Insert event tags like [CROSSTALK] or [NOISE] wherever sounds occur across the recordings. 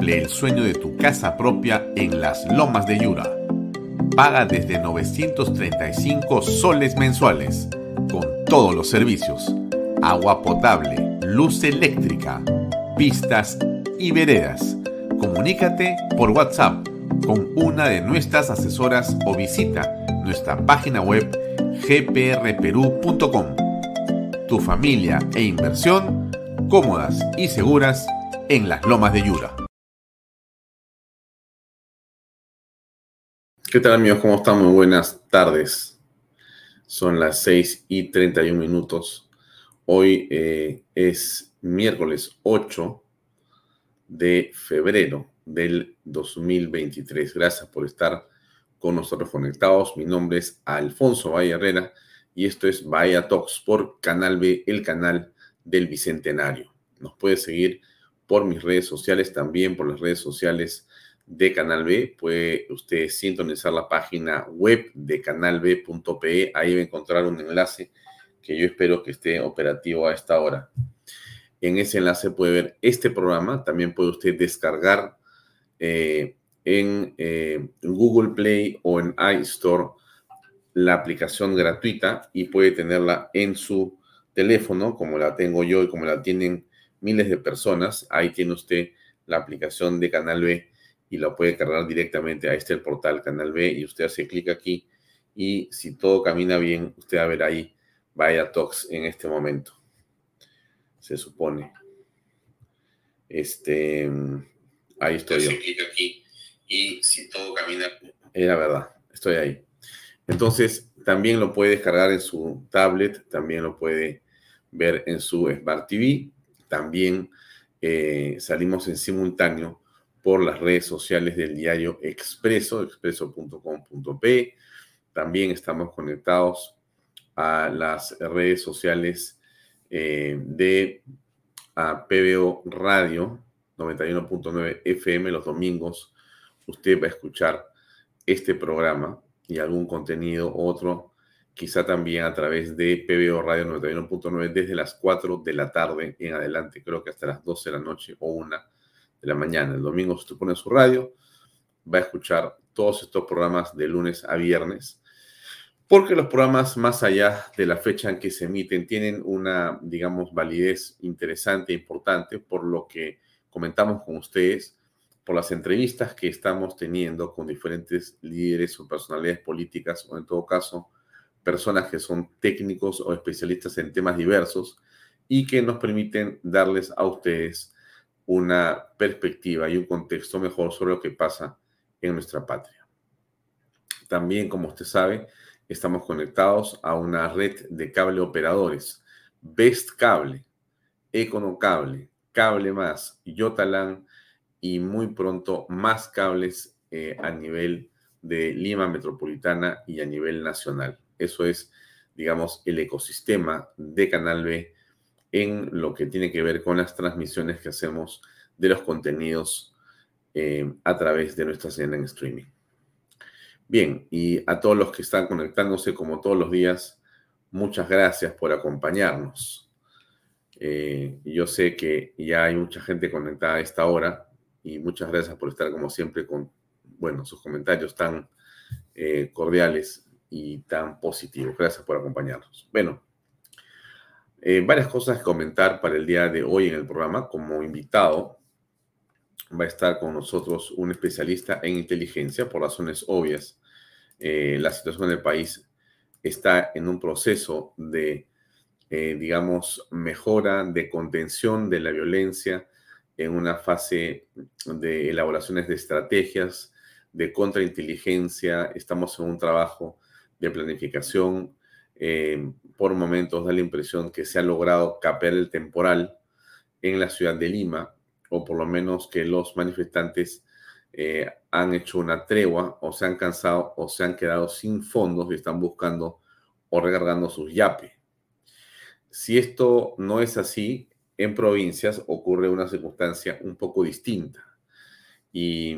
Cumple el sueño de tu casa propia en las Lomas de Yura. Paga desde 935 soles mensuales, con todos los servicios. Agua potable, luz eléctrica, pistas y veredas. Comunícate por WhatsApp con una de nuestras asesoras o visita nuestra página web gprperú.com. Tu familia e inversión cómodas y seguras en las lomas de Yura. ¿Qué tal amigos? ¿Cómo están? Muy buenas tardes. Son las 6 y 31 minutos. Hoy eh, es miércoles 8 de febrero del 2023. Gracias por estar con nosotros conectados. Mi nombre es Alfonso Valle Herrera y esto es Bahía Talks por Canal B, el canal del Bicentenario. Nos puede seguir por mis redes sociales, también por las redes sociales de Canal B. Puede usted sintonizar la página web de canalb.pe. Ahí va a encontrar un enlace que yo espero que esté operativo a esta hora. En ese enlace puede ver este programa. También puede usted descargar eh, en eh, Google Play o en iStore la aplicación gratuita y puede tenerla en su teléfono, como la tengo yo y como la tienen miles de personas. Ahí tiene usted la aplicación de Canal B y lo puede cargar directamente a este portal Canal B y usted hace clic aquí y si todo camina bien, usted va a ver ahí Vaya Talks en este momento. Se supone. Este, ahí estoy yo. Clic aquí y si todo camina. Era verdad, estoy ahí. Entonces, también lo puede descargar en su tablet, también lo puede ver en su Smart TV. También eh, salimos en simultáneo por las redes sociales del diario Expreso, expreso.com.p. También estamos conectados a las redes sociales eh, de PBO Radio 91.9 FM los domingos. Usted va a escuchar este programa y algún contenido otro, quizá también a través de PBO Radio 91.9 desde las 4 de la tarde en adelante, creo que hasta las 12 de la noche o una de la mañana. El domingo, si usted pone su radio, va a escuchar todos estos programas de lunes a viernes, porque los programas más allá de la fecha en que se emiten tienen una, digamos, validez interesante e importante por lo que comentamos con ustedes, por las entrevistas que estamos teniendo con diferentes líderes o personalidades políticas, o en todo caso, personas que son técnicos o especialistas en temas diversos y que nos permiten darles a ustedes una perspectiva y un contexto mejor sobre lo que pasa en nuestra patria. También, como usted sabe, estamos conectados a una red de cable operadores, Best Cable, Econocable, Cable Más, Yotalan y muy pronto más cables eh, a nivel de Lima Metropolitana y a nivel nacional. Eso es, digamos, el ecosistema de Canal B en lo que tiene que ver con las transmisiones que hacemos de los contenidos eh, a través de nuestra señal en streaming. Bien, y a todos los que están conectándose como todos los días, muchas gracias por acompañarnos. Eh, yo sé que ya hay mucha gente conectada a esta hora y muchas gracias por estar como siempre con, bueno, sus comentarios tan eh, cordiales y tan positivos. Gracias por acompañarnos. Bueno, eh, varias cosas que comentar para el día de hoy en el programa. Como invitado va a estar con nosotros un especialista en inteligencia por razones obvias. Eh, la situación del país está en un proceso de, eh, digamos, mejora, de contención de la violencia, en una fase de elaboraciones de estrategias, de contrainteligencia. Estamos en un trabajo de planificación por momentos da la impresión que se ha logrado capear el temporal en la ciudad de Lima, o por lo menos que los manifestantes eh, han hecho una tregua o se han cansado o se han quedado sin fondos y están buscando o recargando sus yape. Si esto no es así, en provincias ocurre una circunstancia un poco distinta. Y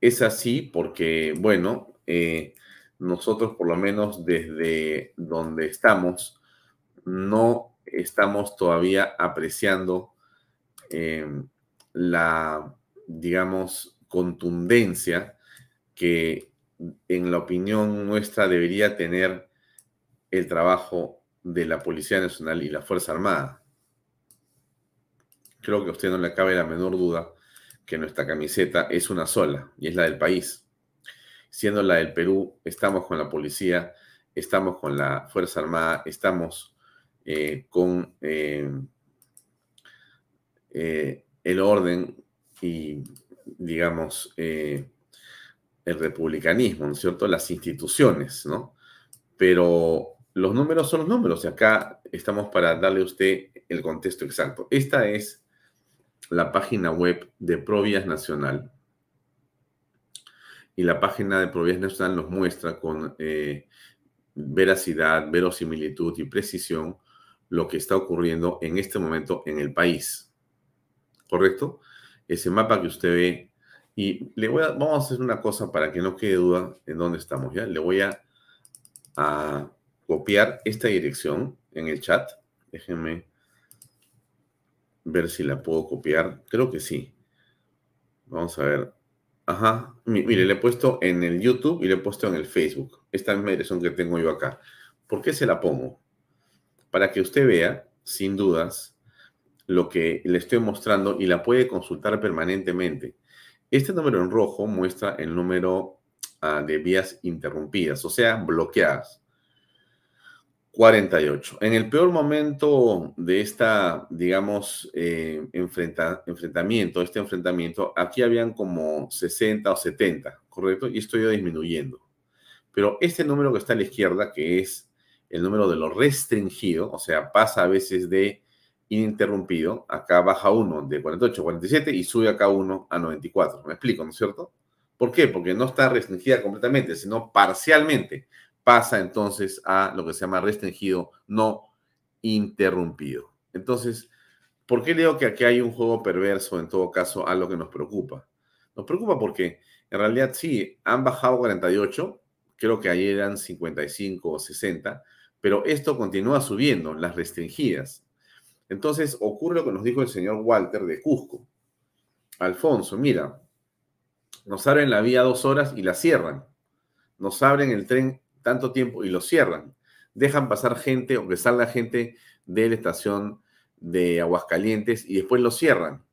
es así porque, bueno, eh, nosotros por lo menos desde donde estamos, no estamos todavía apreciando eh, la, digamos, contundencia que en la opinión nuestra debería tener el trabajo de la Policía Nacional y la Fuerza Armada. Creo que a usted no le cabe la menor duda que nuestra camiseta es una sola y es la del país. Siendo la del Perú, estamos con la policía, estamos con la Fuerza Armada, estamos eh, con eh, eh, el orden y digamos, el republicanismo, ¿no es cierto? Las instituciones, ¿no? Pero los números son los números y acá estamos para darle a usted el contexto exacto. Esta es la página web de Provías Nacional. Y la página de Provías Nacional nos muestra con eh, veracidad, verosimilitud y precisión lo que está ocurriendo en este momento en el país. ¿Correcto? ese mapa que usted ve. Y le voy a, vamos a hacer una cosa para que no quede duda en dónde estamos, ¿ya? Le voy a, a copiar esta dirección en el chat. Déjenme ver si la puedo copiar. Creo que sí. Vamos a ver. Ajá. Mire, le he puesto en el YouTube y le he puesto en el Facebook. Esta misma dirección que tengo yo acá. ¿Por qué se la pongo? Para que usted vea, sin dudas, lo que le estoy mostrando y la puede consultar permanentemente. Este número en rojo muestra el número ah, de vías interrumpidas, o sea, bloqueadas. 48. En el peor momento de esta, digamos, eh, enfrentamiento, este enfrentamiento, aquí habían como 60 o 70, ¿correcto? Y esto iba disminuyendo. Pero este número que está a la izquierda, que es el número de lo restringido, o sea, pasa a veces de ininterrumpido, acá baja uno de 48 a 47 y sube acá uno a 94. ¿Me explico, no es cierto? ¿Por qué? Porque no está restringida completamente, sino parcialmente. Pasa entonces a lo que se llama restringido no interrumpido. Entonces, ¿por qué digo que aquí hay un juego perverso en todo caso a lo que nos preocupa? Nos preocupa porque en realidad sí, han bajado 48, creo que ayer eran 55 o 60, pero esto continúa subiendo, las restringidas. Entonces ocurre lo que nos dijo el señor Walter de Cusco. Alfonso, mira, nos abren la vía dos horas y la cierran. Nos abren el tren tanto tiempo y lo cierran. Dejan pasar gente o que salga gente de la estación de Aguascalientes y después lo cierran.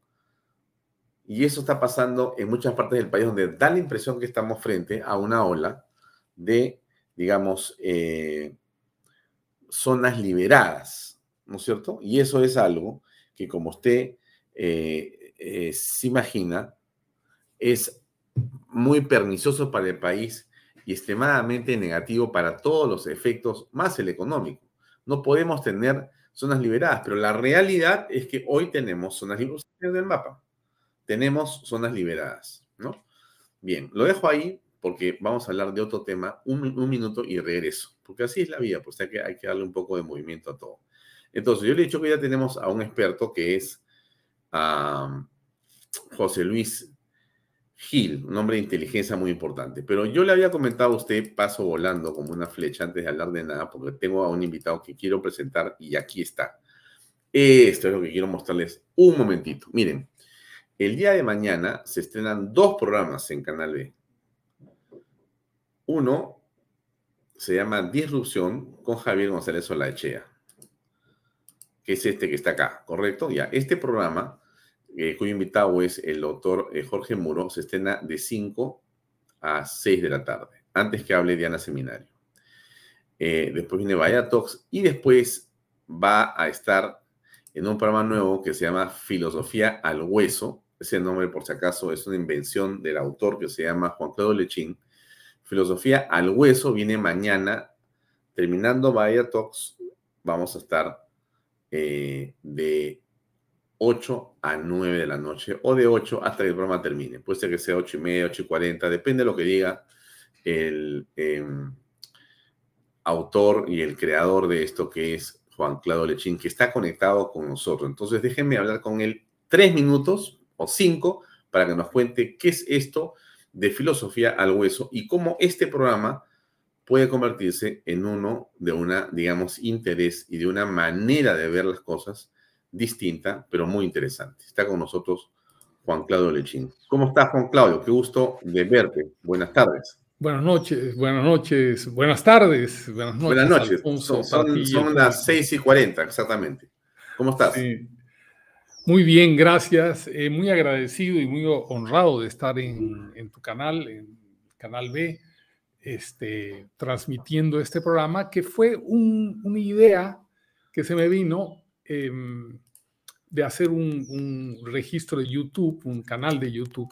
Y eso está pasando en muchas partes del país donde da la impresión que estamos frente a una ola de, digamos, eh, zonas liberadas ¿no es cierto? Y eso es algo que, como usted eh, eh, se imagina, es muy pernicioso para el país y extremadamente negativo para todos los efectos, más el económico. No podemos tener zonas liberadas, pero la realidad es que hoy tenemos zonas liberadas en el mapa. Tenemos zonas liberadas, ¿no? Bien, lo dejo ahí porque vamos a hablar de otro tema, un, minuto y regreso, porque así es la vida, pues hay que, hay que darle un poco de movimiento a todo. Entonces, yo le he dicho que ya tenemos a un experto que es José Luis Gil, un hombre de inteligencia muy importante. Pero yo le había comentado a usted, paso volando como una flecha antes de hablar de nada, porque tengo a un invitado que quiero presentar y aquí está. Esto es lo que quiero mostrarles un momentito. Miren, el día de mañana se estrenan dos programas en Canal B. Uno se llama Disrupción con Javier González Olaechea que es este que está acá, ¿correcto? Ya, este programa, eh, cuyo invitado es el doctor eh, Jorge Muro, se estrena de 5 a 6 de la tarde, antes que hable Diana Seminario. Eh, después viene Vaya Talks y después va a estar en un programa nuevo que se llama Filosofía al Hueso. Ese nombre, por si acaso, es una invención del autor que se llama Juan Claudio Lechín. Filosofía al Hueso viene mañana terminando Bahía Talks, vamos a estar eh, de 8 a 9 de la noche o de 8 hasta que el programa termine. Puede ser que sea 8 y media, 8 y 40, depende de lo que diga el em, autor y el creador de esto que es Juan Claudio Lechín, que está conectado con nosotros. Entonces déjenme hablar con él tres minutos o cinco para que nos cuente qué es esto de filosofía al hueso y cómo este programa puede convertirse en uno de una, digamos, interés y de una manera de ver las cosas distinta, pero muy interesante. Está con nosotros Juan Claudio Lechín. ¿Cómo estás, Juan Claudio? Qué gusto de verte. Buenas tardes. Buenas noches, buenas noches, buenas tardes, buenas noches. Buenas noches. son, las 6 y 40, exactamente. ¿Cómo estás? Muy bien, gracias. Eh, muy agradecido y muy honrado de estar en, tu canal, en Canal B, este, transmitiendo este programa, que fue una idea que se me vino Em, de hacer un, registro de YouTube, un canal de YouTube,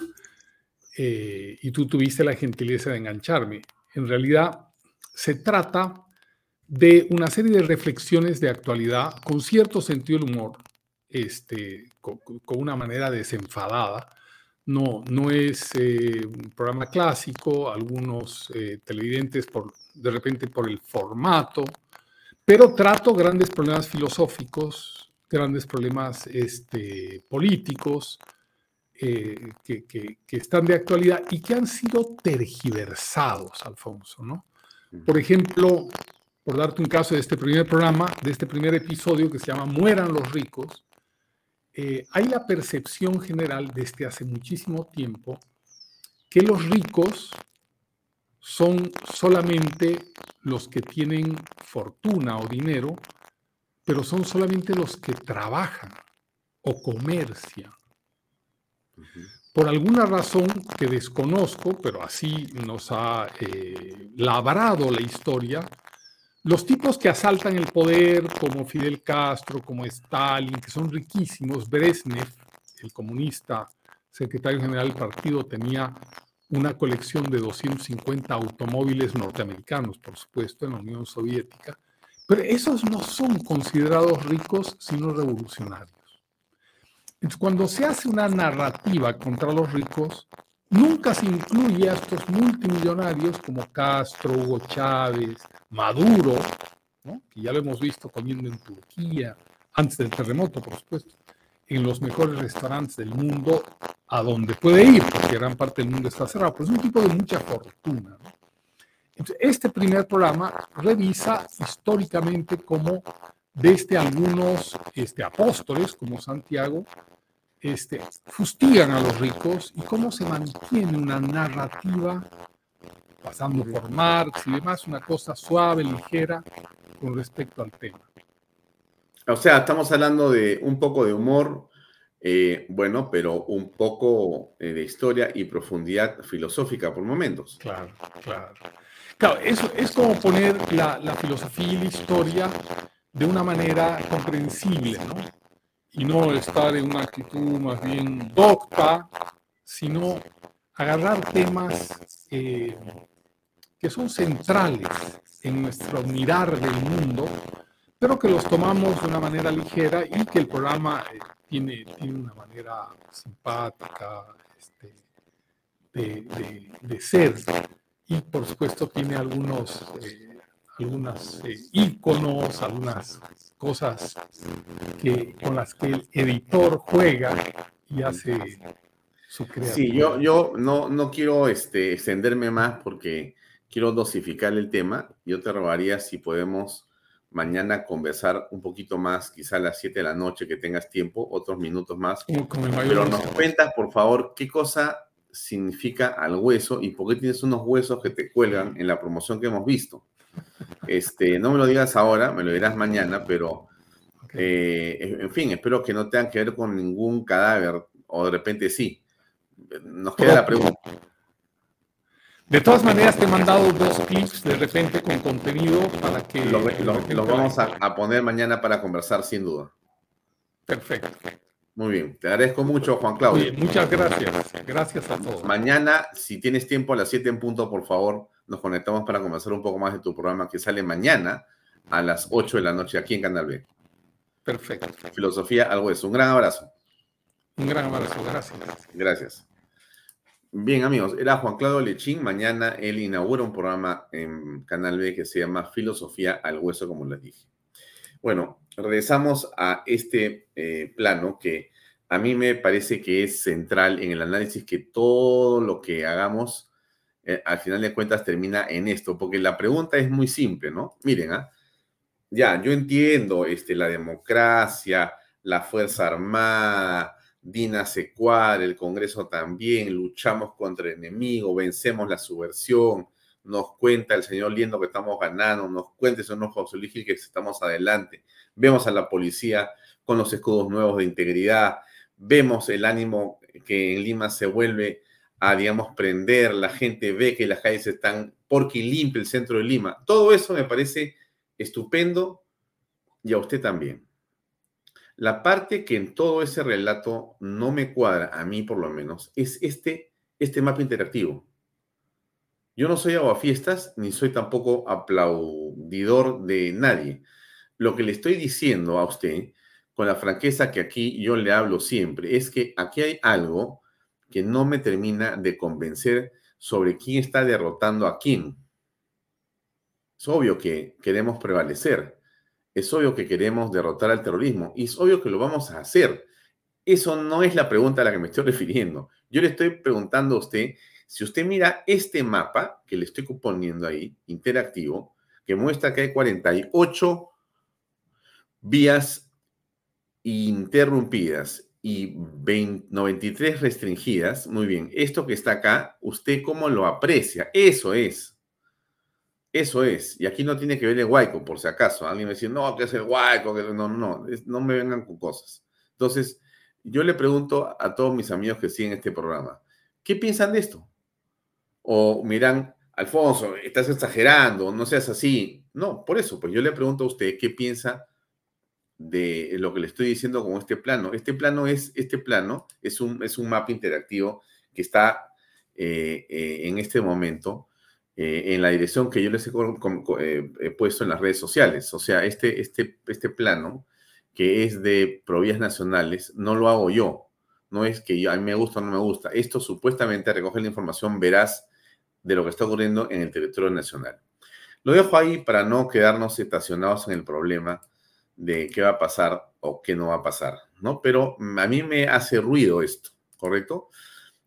eh, y tú tuviste la gentileza de engancharme. En realidad, se trata de una serie de reflexiones de actualidad con cierto sentido del humor, este, con, una manera desenfadada. No, no es eh, un programa clásico, algunos eh, televidentes por, de repente por el formato, pero trato grandes problemas filosóficos, grandes problemas este, políticos eh, que, están de actualidad y que han sido tergiversados, Alfonso, ¿no? Por ejemplo, por darte un caso de este primer programa, de este primer episodio que se llama Mueran los ricos, eh, hay la percepción general desde hace muchísimo tiempo que los ricos son solamente los que tienen fortuna o dinero, pero son solamente los que trabajan o comercian. Por alguna razón que desconozco, pero así nos ha eh, labrado la historia, los tipos que asaltan el poder, como Fidel Castro, como Stalin, que son riquísimos, Brezhnev, el comunista, secretario general del partido, tenía una colección de 250 automóviles norteamericanos, por supuesto, en la Unión Soviética, pero esos no son considerados ricos, sino revolucionarios. Entonces, cuando se hace una narrativa contra los ricos, nunca se incluye a estos multimillonarios como Castro, Hugo Chávez, Maduro, que ya lo hemos visto comiendo en Turquía, antes del terremoto, por supuesto, en los mejores restaurantes del mundo a donde puede ir, porque gran parte del mundo está cerrado, pero es un tipo de mucha fortuna. Entonces, este primer programa revisa históricamente cómo desde algunos este, apóstoles, como Santiago, este, fustigan a los ricos y cómo se mantiene una narrativa, pasando por Marx y demás, una cosa suave, ligera, con respecto al tema. O sea, estamos hablando de un poco de humor, eh, bueno, pero un poco eh, de historia y profundidad filosófica por momentos. Claro, claro. Claro, eso es como poner la, la filosofía y la historia de una manera comprensible, ¿no? Y no estar en una actitud más bien docta, sino agarrar temas eh, que son centrales en nuestro mirar del mundo, pero que los tomamos de una manera ligera y que el programa tiene, una manera simpática este, de, de, ser. Y por supuesto tiene algunos, eh, algunos eh, iconos, algunas cosas que, con las que el editor juega y hace su creación. Sí, yo, yo no, no quiero este, extenderme más porque quiero dosificar el tema. Yo te robaría si podemos mañana conversar un poquito más, quizá a las 7 de la noche que tengas tiempo, otros minutos más. Pero nos cuentas, por favor, qué cosa significa al hueso y por qué tienes unos huesos que te cuelgan en la promoción que hemos visto. Este, no me lo digas ahora, me lo dirás mañana, pero eh, en fin, espero que no tengan que ver con ningún cadáver o de repente sí. Nos queda la pregunta. De todas maneras, te he mandado dos clips de repente con contenido para que... Los vamos a, poner mañana para conversar, sin duda. Perfecto. Muy bien, te agradezco mucho, Juan Claudio. muchas gracias. Gracias a todos. Mañana, si tienes tiempo a las 7 en punto, por favor, nos conectamos para conversar un poco más de tu programa que sale mañana a las 8 de la noche aquí en Canal B. Perfecto. Filosofía, algo eso. Un gran abrazo. Un gran abrazo, gracias. Gracias. Bien, amigos, era Juan Claudio Lechín. Mañana él inaugura un programa en Canal B que se llama Filosofía al Hueso, como les dije. Bueno, regresamos a este eh, plano que a mí me parece que es central en el análisis que todo lo que hagamos, eh, al final de cuentas, termina en esto, porque la pregunta es muy simple, ¿no? Miren, ¿ah? ya, yo entiendo este, la democracia, la Fuerza Armada, Dina Secuar, el Congreso también, luchamos contra el enemigo, vencemos la subversión, nos cuenta el señor Liendo que estamos ganando, nos cuenta el señor José Luis que estamos adelante, vemos a la policía con los escudos nuevos de integridad, vemos el ánimo que en Lima se vuelve a, digamos, prender, la gente ve que las calles están porque limpia el centro de Lima. Todo eso me parece estupendo y a usted también. La parte que en todo ese relato no me cuadra, a mí por lo menos, es este, este mapa interactivo. Yo no soy aguafiestas ni soy tampoco aplaudidor de nadie. Lo que le estoy diciendo a usted, con la franqueza que aquí yo le hablo siempre, es que aquí hay algo que no me termina de convencer sobre quién está derrotando a quién. Es obvio que queremos prevalecer, es obvio que queremos derrotar al terrorismo y es obvio que lo vamos a hacer. Eso no es la pregunta a la que me estoy [LAUGHS] refiriendo. Yo le estoy preguntando a usted, si usted mira este mapa que le estoy poniendo ahí, interactivo, que muestra que hay 48 vías interrumpidas y 93 restringidas, muy bien, esto que está acá, ¿usted cómo lo aprecia? Eso es. Eso es. Y aquí no tiene que ver el guayco, por si acaso. Alguien me dice, no, que es el guayco. No, no, no me vengan con cosas. Entonces, yo le pregunto a todos mis amigos que siguen este programa, ¿qué piensan de esto? O miran, Alfonso, estás exagerando, no seas así. No, por eso, pues yo le pregunto a usted qué piensa de lo que le estoy diciendo con este plano. Este plano es, este plano es un, es un mapa interactivo que está eh, eh, en este momento eh, en la dirección que yo les he, puesto en las redes sociales. O sea, este, este, este plano que es de provías nacionales, no lo hago yo. No es que yo, a mí me gusta o no me gusta. Esto supuestamente recoge la información veraz de lo que está ocurriendo en el territorio nacional. Lo dejo ahí para no quedarnos estacionados en el problema de qué va a pasar o qué no va a pasar, ¿no? Pero a mí me hace ruido esto, ¿correcto?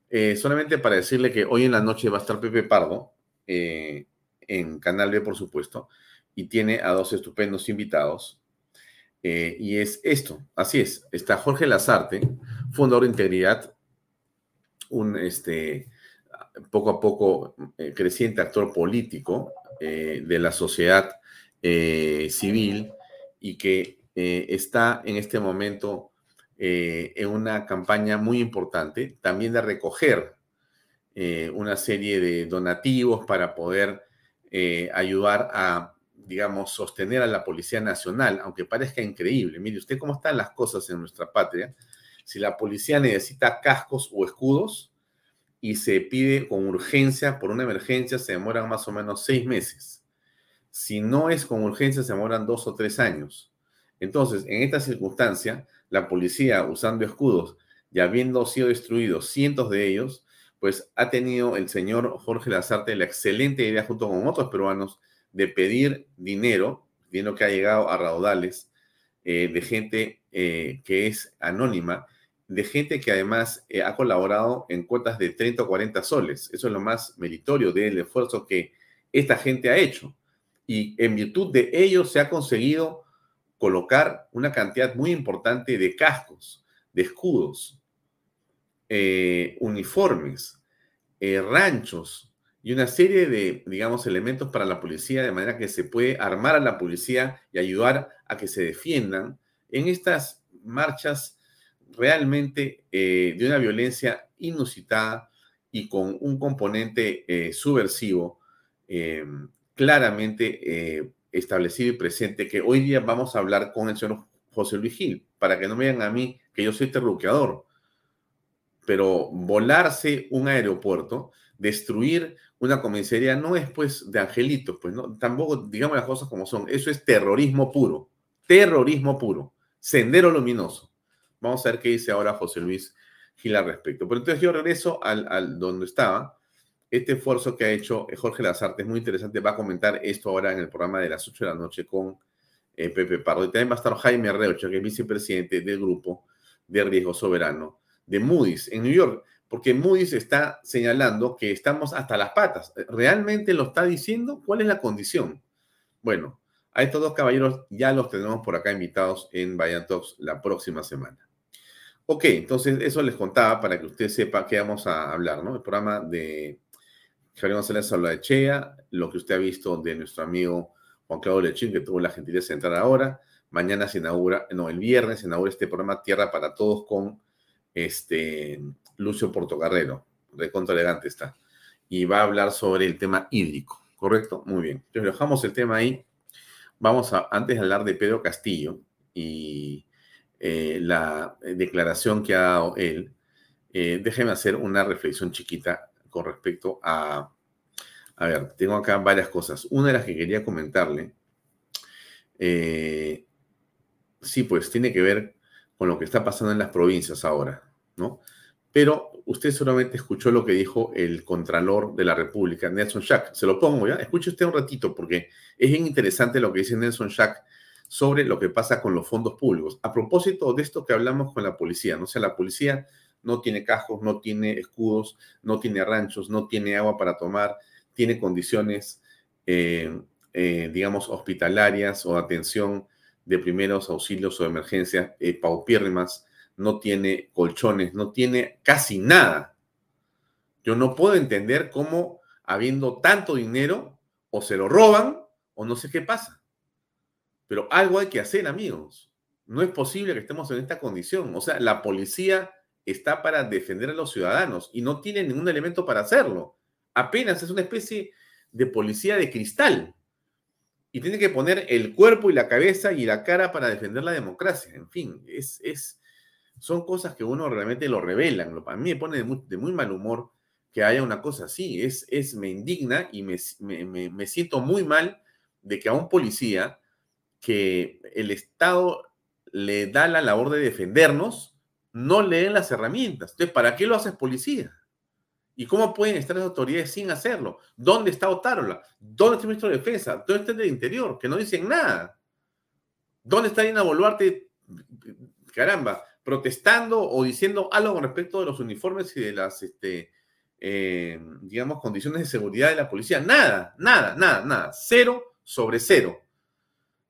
Eh, solamente para decirle que hoy en la noche va a estar Pepe Pardo, eh, en Canal B, por supuesto, y tiene a dos estupendos invitados. Eh, y es esto, así es, está Jorge Lazarte, fundador de Integridad, un este, poco a poco creciente actor político de la sociedad civil, y que eh, está en este momento eh, en una campaña muy importante, también de recoger eh, una serie de donativos para poder ayudar a, digamos, sostener a la Policía Nacional, aunque parezca increíble. Mire usted cómo están las cosas en nuestra patria. Si la policía necesita cascos o escudos y se pide con urgencia por una emergencia, se demoran más o menos seis meses si no es con urgencia, se demoran dos o tres años. Entonces, en esta circunstancia, la policía usando escudos y habiendo sido destruidos cientos de ellos, pues ha tenido el señor Jorge Lazarte la excelente idea junto con otros peruanos de pedir dinero, dinero que ha llegado a raudales eh, de gente eh, que es anónima, de gente que además eh, ha colaborado en cuotas de 30 o 40 soles. Eso es lo más meritorio del esfuerzo que esta gente ha hecho y en virtud de ello se ha conseguido colocar una cantidad muy importante de cascos, de escudos, eh, uniformes, eh, ranchos y una serie de, digamos, elementos para la policía, de manera que se puede armar a la policía y ayudar a que se defiendan en estas marchas realmente eh, de una violencia inusitada y con un componente subversivo claramente establecido y presente que hoy día vamos a hablar con el señor José Luis Gil, para que no me digan a mí que yo soy terruqueador. Pero volarse un aeropuerto, destruir una comisaría no es pues de angelitos, pues no, tampoco digamos las cosas como son, eso es terrorismo puro, terrorismo puro, sendero luminoso. Vamos a ver qué dice ahora José Luis Gil al respecto. Pero entonces yo regreso al, donde estaba, este esfuerzo que ha hecho Jorge Lazarte es muy interesante, va a comentar esto ahora en el programa de las 8 de la noche con eh, Pepe Pardo. Y también va a estar Jaime Reucha, que es vicepresidente del grupo de riesgo soberano de Moody's en New York porque Moody's está señalando que estamos hasta las patas. ¿Realmente lo está diciendo? ¿Cuál es la condición? Bueno, a estos dos caballeros ya los tenemos por acá invitados en Bayern Talks la próxima semana. Ok, entonces eso les contaba para que usted sepa qué vamos a hablar, ¿no? El programa de Javier González habla de Chea, lo que usted ha visto de nuestro amigo Juan Claudio Lechín, que tuvo la gentileza de entrar ahora. Mañana se inaugura, no, el viernes se inaugura este programa Tierra para Todos con este Lucio Portocarrero, de contra elegante está, y va a hablar sobre el tema hídrico, ¿correcto? Muy bien. Entonces dejamos el tema ahí. Vamos a, antes de hablar de Pedro Castillo y eh, la declaración que ha dado él, eh, déjeme hacer una reflexión chiquita con respecto a, a ver, tengo acá varias cosas. Una de las que quería comentarle, eh, sí, pues tiene que ver con lo que está pasando en las provincias ahora, ¿no? Pero usted solamente escuchó lo que dijo el Contralor de la República, Nelson Schack. Se lo pongo ya. Escuche usted un ratito porque es bien interesante lo que dice Nelson Schack sobre lo que pasa con los fondos públicos. A propósito de esto que hablamos con la policía, ¿no? O sea, la policía no tiene cajos, no tiene escudos, no tiene ranchos, no tiene agua para tomar, tiene condiciones, eh, eh, digamos, hospitalarias o atención de primeros auxilios o de emergencia eh, paupírrimas no tiene colchones, no tiene casi nada. Yo no puedo entender cómo, habiendo tanto dinero, o se lo roban o no sé qué pasa. Pero algo hay que hacer, amigos. No es posible que estemos en esta condición. O sea, la policía está para defender a los ciudadanos y no tiene ningún elemento para hacerlo. Apenas es una especie de policía de cristal. Y tiene que poner el cuerpo y la cabeza y la cara para defender la democracia. En fin, es, es, son cosas que uno realmente lo revelan. A mí me pone de muy, mal humor que haya una cosa así. Es, es me indigna y me, me, siento muy mal de que a un policía que el Estado le da la labor de defendernos, no le den las herramientas. Entonces, ¿para qué lo haces policía? ¿Y cómo pueden estar las autoridades sin hacerlo? ¿Dónde está Otárola? ¿Dónde está el ministro de Defensa? ¿Dónde está el del Interior? Que no dicen nada. ¿Dónde está Dina Boluarte? Caramba, protestando o diciendo algo con respecto de los uniformes y de las, este, eh, digamos, condiciones de seguridad de la policía. Nada, nada, nada, nada. Cero sobre cero.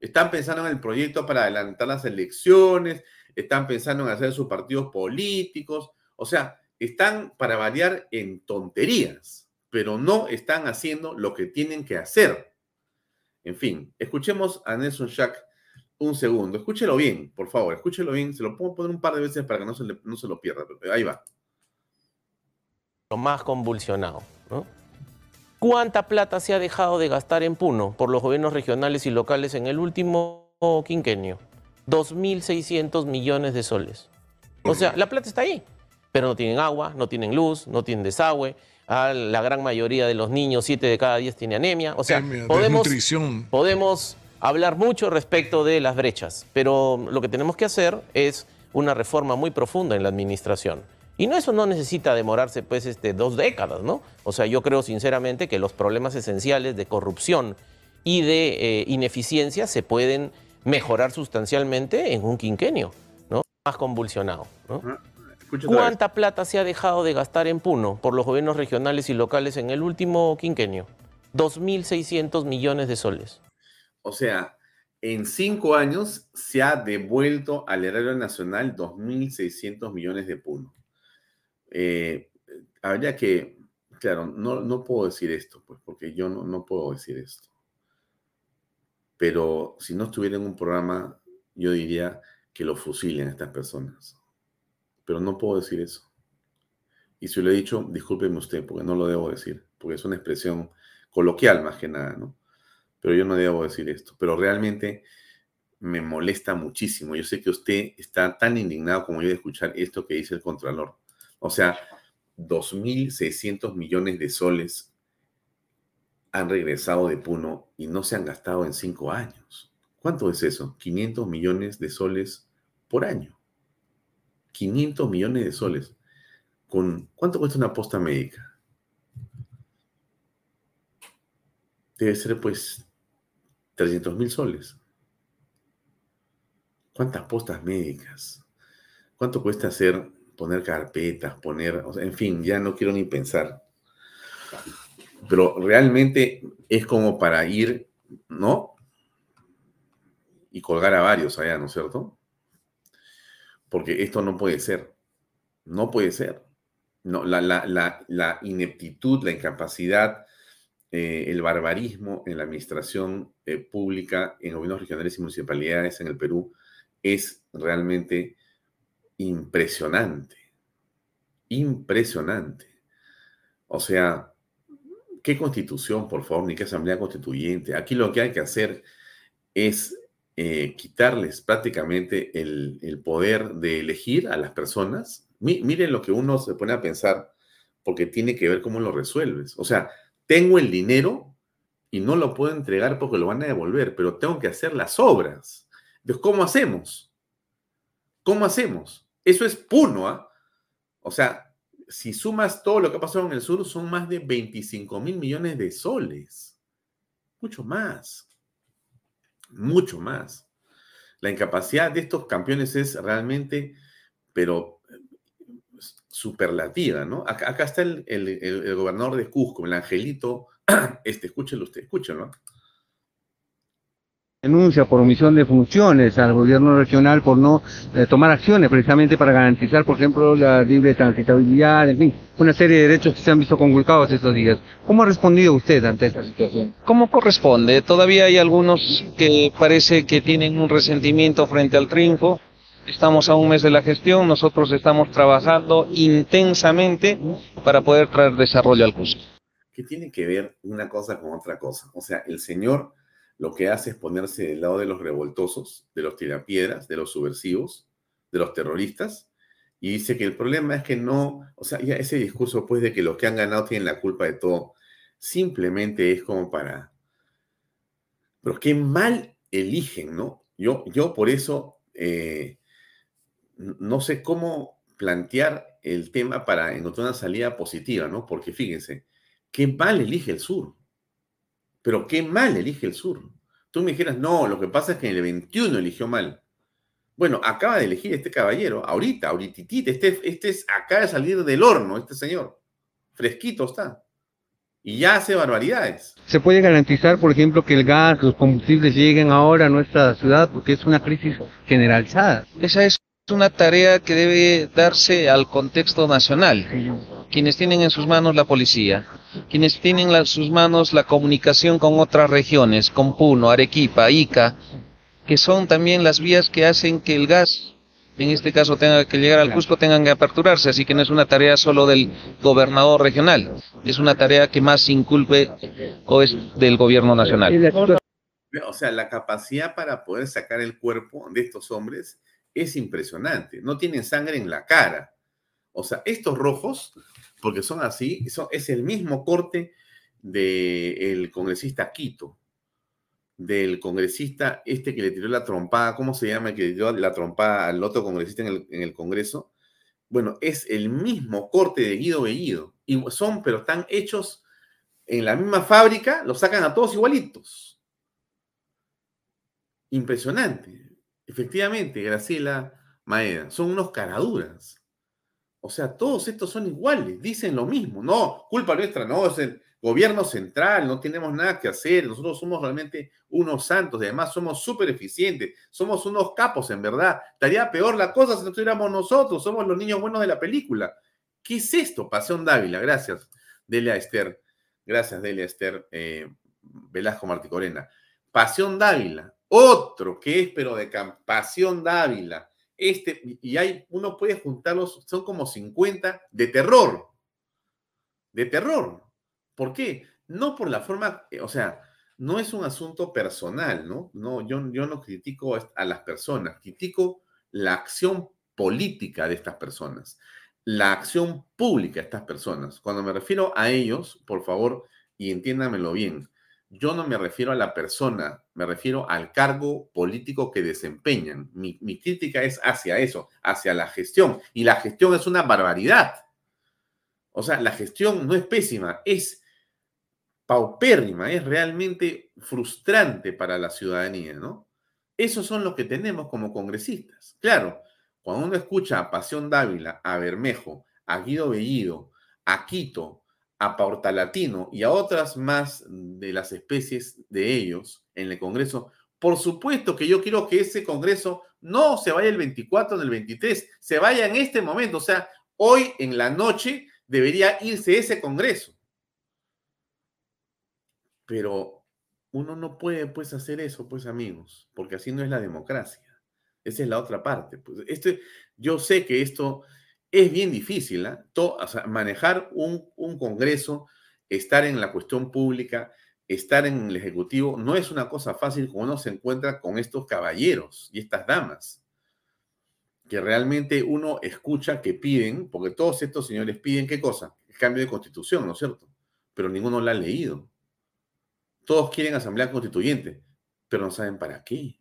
Están pensando en el proyecto para adelantar las elecciones, están pensando en hacer sus partidos políticos, o sea, están para variar en tonterías, pero no están haciendo lo que tienen que hacer. En fin, escuchemos a Nelson Schack un segundo. Escúchelo bien, por favor, escúchelo bien. Se lo puedo poner un par de veces para que no se, no se lo pierda. Ahí va. Lo más convulsionado. ¿Cuánta plata se ha dejado de gastar en Puno por los gobiernos regionales y locales en el último quinquenio? 2.600 millones de soles. O sea, la plata está ahí, pero no tienen agua, no tienen luz, no tienen desagüe. Ah, la gran mayoría de los niños, 7 de cada 10 tiene anemia. O sea, podemos, podemos hablar mucho respecto de las brechas, pero lo que tenemos que hacer es una reforma muy profunda en la administración. Y no, eso no necesita demorarse pues este, dos décadas, ¿no? O sea, yo creo sinceramente que los problemas esenciales de corrupción y de eh, ineficiencia se pueden mejorar sustancialmente en un quinquenio, ¿no? Más convulsionado, ¿no? ¿Cuánta plata se ha dejado de gastar en Puno por los gobiernos regionales y locales en el último quinquenio? 2.600 millones de soles. O sea, en cinco años se ha devuelto al erario nacional 2.600 millones de puno. Eh, habría que, claro, no, no, puedo decir esto, pues, porque yo no, no puedo decir esto. Pero si no estuviera en un programa, yo diría que lo fusilen a estas personas. Pero no puedo decir eso. Y si lo he dicho, discúlpeme usted, porque no lo debo decir, porque es una expresión coloquial más que nada, ¿no? pero yo no debo decir esto. Pero realmente me molesta muchísimo. Yo sé que usted está tan indignado como yo de escuchar esto que dice el Contralor. O sea, 2.600 millones de soles han regresado de Puno y no se han gastado en cinco años. ¿Cuánto es eso? 500 millones de soles por año. 500 millones de soles. ¿Con cuánto cuesta una posta médica? Debe ser pues 300 mil soles. ¿Cuántas postas médicas? ¿Cuánto cuesta hacer, poner carpetas, poner, en fin, ya no quiero ni pensar. Pero realmente es como para ir, ¿no? Y colgar a varios allá, ¿no es cierto? Porque esto no puede ser. No puede ser. No, la, la, ineptitud, la incapacidad, eh, el barbarismo en la administración eh, pública, en gobiernos regionales y municipalidades en el Perú es realmente impresionante. Impresionante. O sea, ¿qué constitución, por favor, ni qué asamblea constituyente? Aquí lo que hay que hacer es eh, quitarles prácticamente el, poder de elegir a las personas. miren lo que uno se pone a pensar, porque tiene que ver cómo lo resuelves. O sea, tengo el dinero y no lo puedo entregar porque lo van a devolver, pero tengo que hacer las obras. Entonces, ¿cómo hacemos? ¿Cómo hacemos? Eso es puno, ¿ah? O sea, si sumas todo lo que ha pasado en el sur, son más de 25 mil millones de soles. Mucho más. Mucho más. La incapacidad de estos campeones es realmente, pero superlativa, ¿no? Acá, está el, el, gobernador de Cusco, el angelito, [CLEARS THROAT] este, escúchelo usted, escúchelo denuncia por omisión de funciones al gobierno regional por no eh, tomar acciones precisamente para garantizar, por ejemplo, la libre transitabilidad, en fin, una serie de derechos que se han visto conculcados estos días. ¿Cómo ha respondido usted ante esta situación? ¿Cómo corresponde? Todavía hay algunos que parece que tienen un resentimiento frente al triunfo. Estamos a un mes de la gestión, nosotros estamos trabajando intensamente para poder traer desarrollo al Cusco. ¿Qué tiene que ver una cosa con otra cosa? O sea, el señor lo que hace es ponerse del lado de los revoltosos, de los tirapiedras, de los subversivos, de los terroristas, y dice que el problema es que no, o sea, ya ese discurso pues de que los que han ganado tienen la culpa de todo, simplemente es como para... Pero qué mal eligen, ¿no? Yo, yo por eso eh, no sé cómo plantear el tema para encontrar una salida positiva, ¿no? Porque fíjense, qué mal elige el sur. Pero qué mal elige el sur. Tú me dijeras, no, lo que pasa es que en el 21 eligió mal. Bueno, acaba de elegir este caballero, ahorita, ahorita, este, este es, acaba de salir del horno, este señor. Fresquito está. Y ya hace barbaridades. ¿Se puede garantizar, por ejemplo, que el gas, los combustibles lleguen ahora a nuestra ciudad? Porque es una crisis generalizada. Esa es una tarea que debe darse al contexto nacional. Quienes tienen en sus manos la policía, quienes tienen en sus manos la comunicación con otras regiones, con Puno, Arequipa, Ica, que son también las vías que hacen que el gas, en este caso tenga que llegar al Cusco, tengan que aperturarse, así que no es una tarea solo del gobernador regional, es una tarea que más inculpe o es del gobierno nacional. O sea, la capacidad para poder sacar el cuerpo de estos hombres es impresionante. No tienen sangre en la cara. O sea, estos rojos, porque son así, es el mismo corte del congresista Quito, del congresista este que le tiró la trompada, ¿cómo se llama? Que le tiró la trompada al otro congresista en el, en el Congreso. Bueno, es el mismo corte de Guido Bellido. Y son, pero están hechos en la misma fábrica, los sacan a todos igualitos. Impresionante. Efectivamente, Graciela Maeda, son unos caraduras. O sea, todos estos son iguales, dicen lo mismo. No, culpa nuestra, no, es el gobierno central, no tenemos nada que hacer, nosotros somos realmente unos santos, y además somos súper eficientes, somos unos capos en verdad. Estaría peor la cosa si no estuviéramos nosotros, somos los niños buenos de la película. ¿Qué es esto? Pasión Dávila, gracias, Delia Esther. Gracias, Delia Esther eh, Velasco Marticorena. Pasión Dávila, otro que es, pero de Pasión Dávila. Este, y hay, uno puede juntarlos, son como 50 de terror. De terror. ¿Por qué? No por la forma, eh, o sea, no es un asunto personal, ¿no? No, yo, yo no critico a las personas, critico la acción política de estas personas, la acción pública de estas personas. Cuando me refiero a ellos, por favor, y entiéndamelo bien, yo no me refiero a la persona, me refiero al cargo político que desempeñan. Mi, crítica es hacia eso, hacia la gestión. Y la gestión es una barbaridad. O sea, la gestión no es pésima, es paupérrima, es realmente frustrante para la ciudadanía, ¿no? Esos son los que tenemos como congresistas. Claro, cuando uno escucha a Pasión Dávila, a Bermejo, a Guido Bellido, a Quito, a Portalatino y a otras más de las especies de ellos en el Congreso, por supuesto que yo quiero que ese Congreso no se vaya el 24 en el 23, se vaya en este momento, o sea, hoy en la noche debería irse ese Congreso. Pero uno no puede pues hacer eso, pues amigos, porque así no es la democracia. Esa es la otra parte. Pues, este, yo sé que esto es bien difícil, ¿eh? manejar un, un, Congreso, estar en la cuestión pública, estar en el Ejecutivo, no es una cosa fácil cuando uno se encuentra con estos caballeros y estas damas, que realmente uno escucha que piden, porque todos estos señores piden qué cosa? El cambio de constitución, ¿no es cierto? Pero ninguno la ha leído. Todos quieren asamblea constituyente, pero no saben para qué.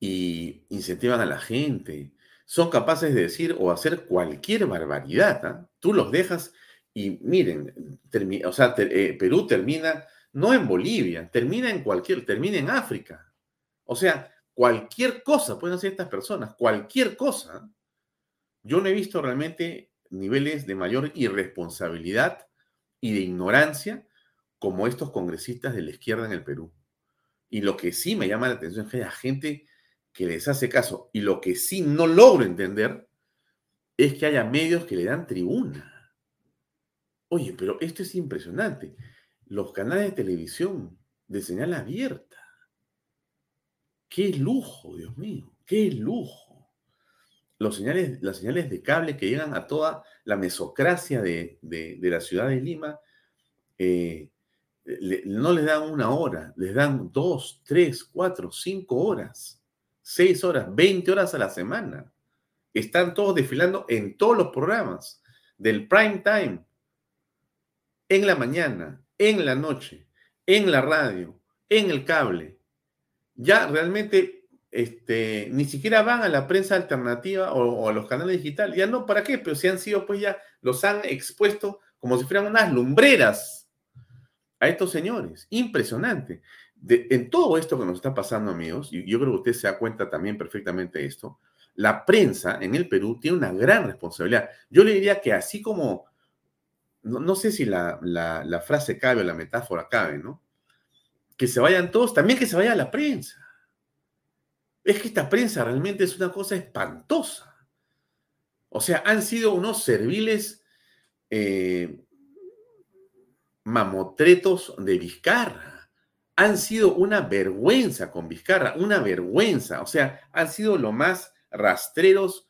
Y incentivan a la gente, son capaces de decir o hacer cualquier barbaridad. ¿ah? Tú los dejas y miren, o sea, eh, Perú termina no en Bolivia, termina en cualquier, termina en África. O sea, cualquier cosa pueden hacer estas personas, cualquier cosa. Yo no he visto realmente niveles de mayor irresponsabilidad y de ignorancia como estos congresistas de la izquierda en el Perú. Y lo que sí me llama la atención es que la gente que les hace caso. Y lo que sí no logro entender es que haya medios que le dan tribuna. Oye, pero esto es impresionante. Los canales de televisión de señal abierta. Qué lujo, Dios mío, qué lujo. Los señales, las señales de cable que llegan a toda la mesocracia de, la ciudad de Lima, eh, no les dan una hora, les dan dos, tres, cuatro, cinco horas. 6 horas, 20 horas a la semana. Están todos desfilando en todos los programas del prime time, en la mañana, en la noche, en la radio, en el cable. Ya realmente este, ni siquiera van a la prensa alternativa o, o, a los canales digitales. Ya no, ¿para qué? Pero si han sido, pues ya los han expuesto como si fueran unas lumbreras a estos señores. Impresionante en todo esto que nos está pasando, amigos, y yo creo que usted se da cuenta también perfectamente de esto, la prensa en el Perú tiene una gran responsabilidad. Yo le diría que así como, no, sé si la, la, frase cabe o la metáfora cabe, ¿no? Que se vayan todos, también que se vaya la prensa. Es que esta prensa realmente es una cosa espantosa. O sea, han sido unos serviles eh, mamotretos de Vizcarra han sido una vergüenza con Vizcarra, una vergüenza. O sea, han sido lo más rastreros,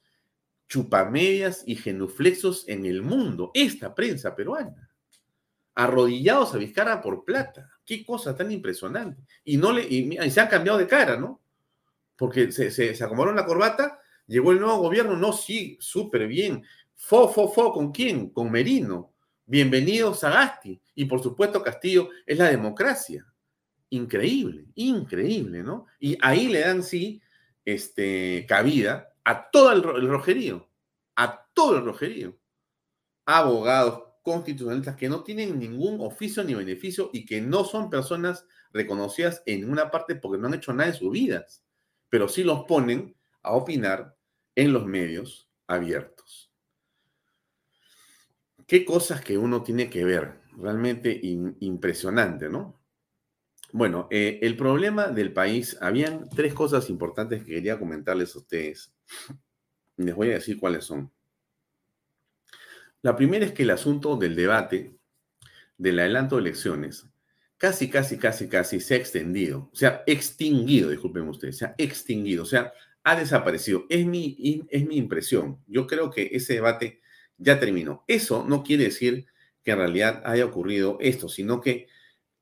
chupamedias y genuflexos en el mundo. Esta prensa peruana. Arrodillados a Vizcarra por plata. Qué cosa tan impresionante. Y, no le, y, se han cambiado de cara, ¿no? Porque se, se, acomodaron la corbata, llegó el nuevo gobierno, no, sí, súper bien. Fo, fo, fo, ¿con quién? Con Merino. Bienvenido Sagasti. Y por supuesto Castillo es la democracia increíble, increíble, ¿no? Y ahí le dan, sí, este, cabida a todo el, rojerío, a todo el rojerío. Abogados, constitucionalistas que no tienen ningún oficio ni beneficio y que no son personas reconocidas en ninguna parte porque no han hecho nada en sus vidas, pero sí los ponen a opinar en los medios abiertos. Qué cosas que uno tiene que ver, realmente impresionante, ¿no? Bueno, eh, el problema del país, habían tres cosas importantes que quería comentarles a ustedes. Les voy a decir cuáles son. La primera es que el asunto del debate del adelanto de elecciones casi, casi, casi, casi se ha extendido, se ha extinguido, disculpen ustedes, se ha extinguido, o sea, ha desaparecido. Es mi, es mi impresión. Yo creo que ese debate ya terminó. Eso no quiere decir que en realidad haya ocurrido esto, sino que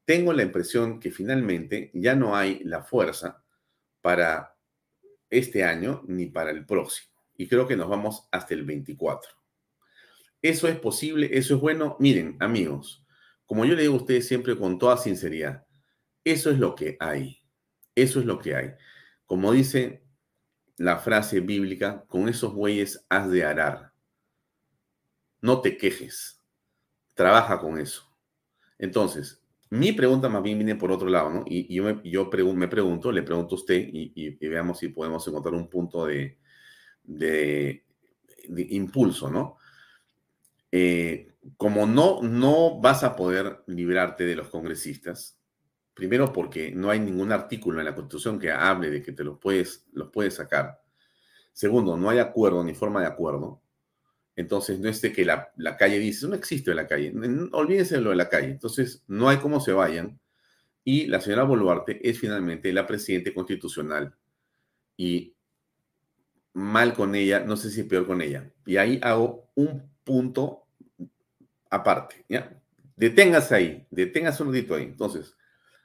tengo la impresión que finalmente ya no hay la fuerza para este año ni para el próximo. Y creo que nos vamos hasta el 24. Eso es posible, eso es bueno. Miren, amigos, como yo le digo a ustedes siempre con toda sinceridad, eso es lo que hay. Eso es lo que hay. Como dice la frase bíblica, con esos bueyes has de arar. No te quejes. Trabaja con eso. Entonces, mi pregunta más bien viene por otro lado, ¿no? Y, yo, me, yo me pregunto, le pregunto a usted y, veamos si podemos encontrar un punto de, de, impulso, ¿no? Eh, como no, no vas a poder librarte de los congresistas, primero porque no hay ningún artículo en la Constitución que hable de que te los puedes, los puedes sacar. Segundo, no hay acuerdo ni forma de acuerdo. Entonces, no es de que la, calle dice, no existe la calle, olvídense de lo de la calle. Entonces, no hay cómo se vayan. Y la señora Boluarte es finalmente la presidenta constitucional. Y mal con ella, no sé si peor con ella. Y ahí hago un punto aparte, ¿ya? Deténgase ahí, deténgase un ratito ahí. Entonces,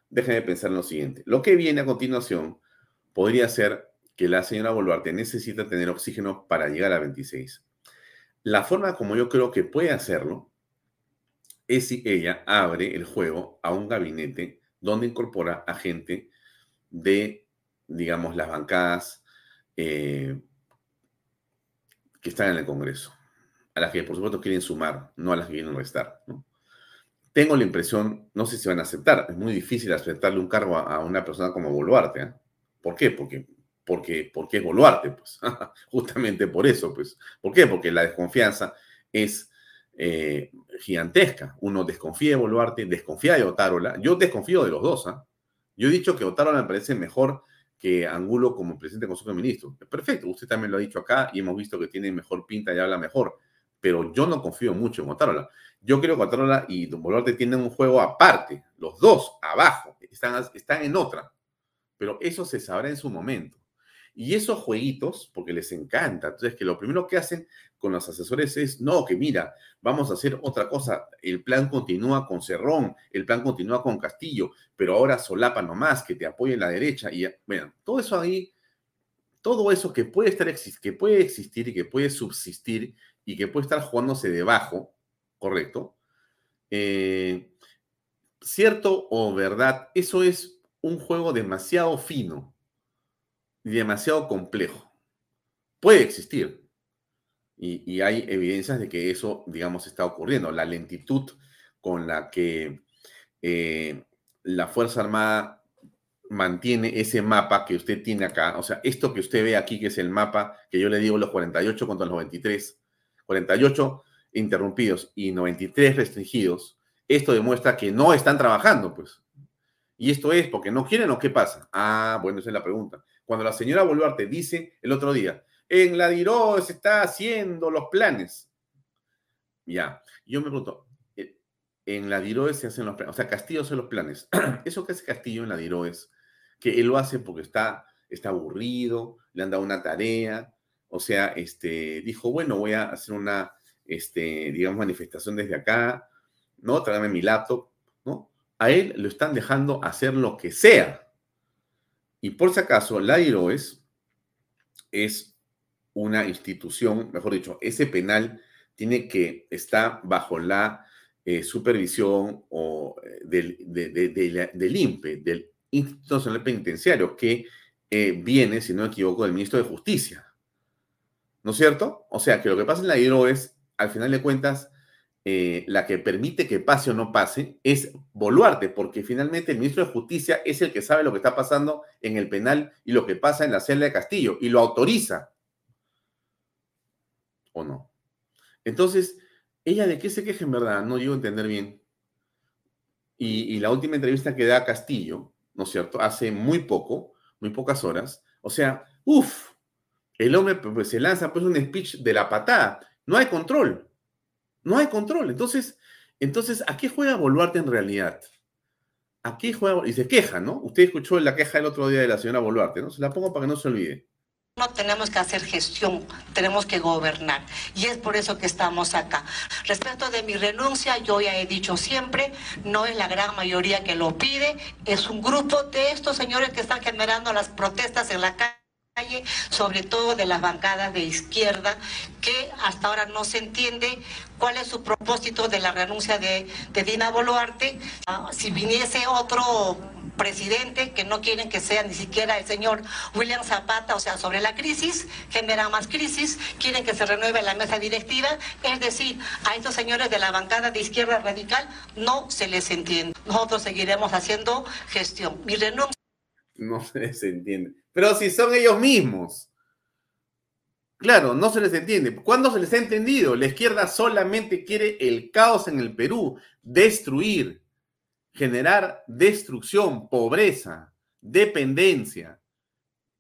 déjenme pensar en lo siguiente. Lo que viene a continuación podría ser que la señora Boluarte necesita tener oxígeno para llegar a 26. La forma como yo creo que puede hacerlo es si ella abre el juego a un gabinete donde incorpora a gente de, digamos, las bancadas eh, que están en el Congreso a las que por supuesto quieren sumar, no a las que quieren restar. Tengo la impresión, no sé si van a aceptar, es muy difícil aceptarle un cargo a, una persona como Boluarte. ¿eh? ¿Por qué? Porque, porque, porque es Boluarte, pues. [LAUGHS] Justamente por eso, pues. ¿Por qué? Porque la desconfianza es eh, gigantesca. Uno desconfía de Boluarte, desconfía de Otárola. Yo desconfío de los dos. ¿ah? Yo he dicho que Otárola me parece mejor que Angulo como presidente del Consejo de Ministros. Perfecto, usted también lo ha dicho acá y hemos visto que tiene mejor pinta y habla mejor pero yo no confío mucho en Otárola. Yo creo que Otárola y Don Boluarte tienen un juego aparte, los dos abajo, están, están en otra, pero eso se sabrá en su momento. Y esos jueguitos, porque les encanta, entonces que lo primero que hacen con los asesores es, no, que mira, vamos a hacer otra cosa, el plan continúa con Cerrón, el plan continúa con Castillo, pero ahora solapa nomás, que te apoye en la derecha. Y bueno, todo eso ahí, todo eso que puede, estar, que puede existir y que puede subsistir y que puede estar jugándose debajo, ¿correcto? Eh, cierto o verdad, eso es un juego demasiado fino demasiado complejo. Puede existir. Y, hay evidencias de que eso, digamos, está ocurriendo. La lentitud con la que eh, la Fuerza Armada mantiene ese mapa que usted tiene acá, o sea, esto que usted ve aquí, que es el mapa que yo le digo los 48 contra los 93, 48 interrumpidos y 93 restringidos, esto demuestra que no están trabajando, pues. ¿Y esto es porque no quieren o qué pasa? Ah, bueno, esa es la pregunta. Cuando la señora Boluarte dice el otro día, en la DIRO se está haciendo los planes. Ya, yo me pregunto, eh, en la DIROE se hacen los planes, o sea, Castillo hace los planes. [CLEARS THROAT] ¿Eso que hace Castillo en la DIRO es que él lo hace porque está, está aburrido, le han dado una tarea, o sea, este, dijo, bueno, voy a hacer una, este, digamos, manifestación desde acá, ¿no? Tráeme mi laptop, ¿no? A él lo están dejando hacer lo que sea. Y por si acaso, la IROES es una institución, mejor dicho, ese penal tiene que estar bajo la eh, supervisión o, eh, del, del INPE, del Instituto Nacional Penitenciario, que eh, viene, si no me equivoco, del ministro de Justicia. ¿No es cierto? O sea, que lo que pasa en la hidro es, al final de cuentas, eh, la que permite que pase o no pase es Boluarte, porque finalmente el ministro de Justicia es el que sabe lo que está pasando en el penal y lo que pasa en la celda de Castillo y lo autoriza. ¿O no? Entonces, ¿ella de qué se queja en verdad? No llego a entender bien. Y, la última entrevista que da Castillo, ¿no es cierto? Hace muy poco, muy pocas horas. O sea, uff, el hombre pues, se lanza pues un speech de la patada. No hay control. No hay control. Entonces, entonces ¿a qué juega Boluarte en realidad? ¿A qué juega? Y se queja, ¿no? Usted escuchó la queja el otro día de la señora Boluarte, ¿no? Se la pongo para que no se olvide. No tenemos que hacer gestión, tenemos que gobernar. Y es por eso que estamos acá. Respecto de mi renuncia, yo ya he dicho siempre, no es la gran mayoría que lo pide, es un grupo de estos señores que están generando las protestas en la calle sobre todo de las bancadas de izquierda, que hasta ahora no se entiende cuál es su propósito de la renuncia de, Dina Boluarte. Ah, si viniese otro presidente que no quieren que sea ni siquiera el señor William Zapata, o sea, sobre la crisis, genera más crisis, quieren que se renueve la mesa directiva, es decir, a estos señores de la bancada de izquierda radical no se les entiende. Nosotros seguiremos haciendo gestión. Mi renuncia no se les entiende. Pero si son ellos mismos. Claro, no se les entiende. ¿Cuándo se les ha entendido? La izquierda solamente quiere el caos en el Perú, destruir, generar destrucción, pobreza, dependencia,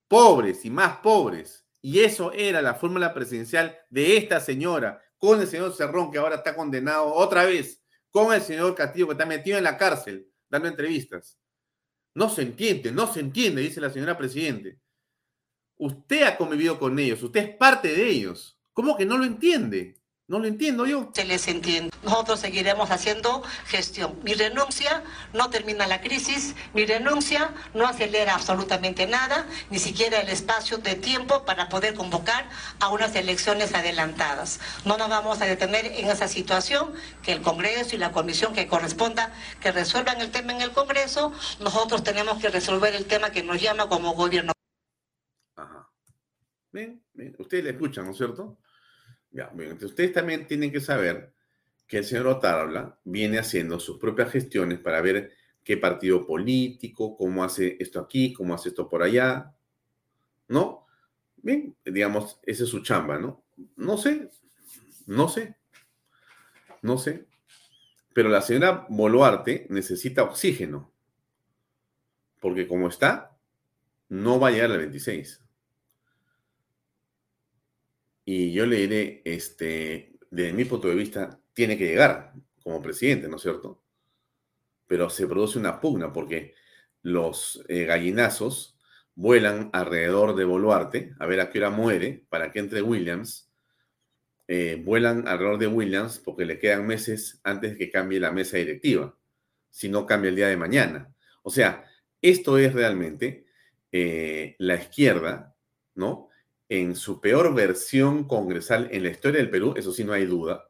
pobres y más pobres. Y eso era la fórmula presidencial de esta señora, con el señor Cerrón, que ahora está condenado otra vez, con el señor Castillo, que está metido en la cárcel, dando entrevistas. No se entiende, no se entiende, dice la señora Presidente. Usted ha convivido con ellos, usted es parte de ellos. ¿Cómo que no lo entiende? No lo entiendo yo. Se les entiende. Nosotros seguiremos haciendo gestión. Mi renuncia no termina la crisis, mi renuncia no acelera absolutamente nada, ni siquiera el espacio de tiempo para poder convocar a unas elecciones adelantadas. No nos vamos a detener en esa situación, que el Congreso y la comisión que corresponda que resuelvan el tema en el Congreso, nosotros tenemos que resolver el tema que nos llama como gobierno. Ajá. Bien, bien. Ustedes le escuchan, ¿no es cierto? Ya, ustedes también tienen que saber que el señor Otárola viene haciendo sus propias gestiones para ver qué partido político, cómo hace esto aquí, cómo hace esto por allá, ¿no? Bien, digamos, esa es su chamba, ¿no? No sé, no sé, no sé. Pero la señora Boluarte necesita oxígeno, porque como está, no va a llegar al 26. Y yo le diré, este, desde mi punto de vista, tiene que llegar como presidente, ¿no es cierto? Pero se produce una pugna porque los eh, gallinazos vuelan alrededor de Boluarte, a ver a qué hora muere, para que entre Williams. Eh, vuelan alrededor de Williams porque le quedan meses antes de que cambie la mesa directiva, si no cambia el día de mañana. O sea, esto es realmente eh, la izquierda, ¿no? En su peor versión congresal en la historia del Perú, eso sí no hay duda,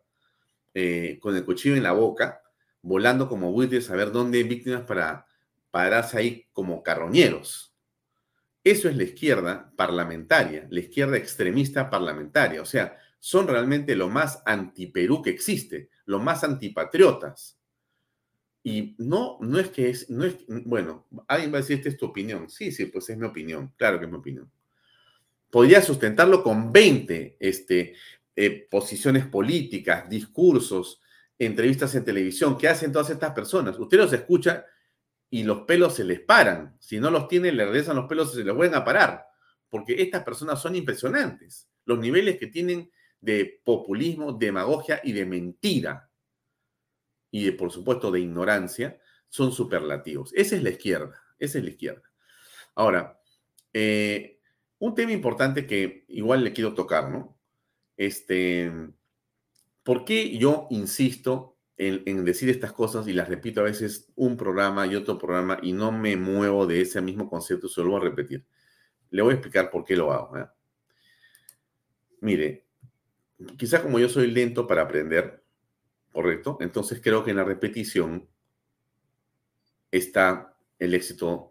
eh, con el cuchillo en la boca, volando como buitres a ver dónde hay víctimas para pararse ahí como carroñeros. Eso es la izquierda parlamentaria, la izquierda extremista parlamentaria. O sea, son realmente lo más anti-Perú que existe, lo más antipatriotas. Y no, no es que es, no es, bueno, alguien va a decir, esta es tu opinión. Sí, sí, pues es mi opinión, claro que es mi opinión podría sustentarlo con 20 este, eh, posiciones políticas, discursos, entrevistas en televisión. ¿Qué hacen todas estas personas? Usted los escucha y los pelos se les paran. Si no los tiene, le regresan los pelos y se les vuelven a parar. Porque estas personas son impresionantes. Los niveles que tienen de populismo, demagogia y de mentira. Y de, por supuesto, de ignorancia, son superlativos. Esa es la izquierda. Esa es la izquierda. Ahora, eh, un tema importante que igual le quiero tocar, ¿no? Este, ¿por qué yo insisto en, decir estas cosas y las repito a veces un programa y otro programa y no me muevo de ese mismo concepto, se lo voy a repetir? Le voy a explicar por qué lo hago. ¿eh? Mire, quizá como yo soy lento para aprender, ¿correcto? Entonces creo que en la repetición está el éxito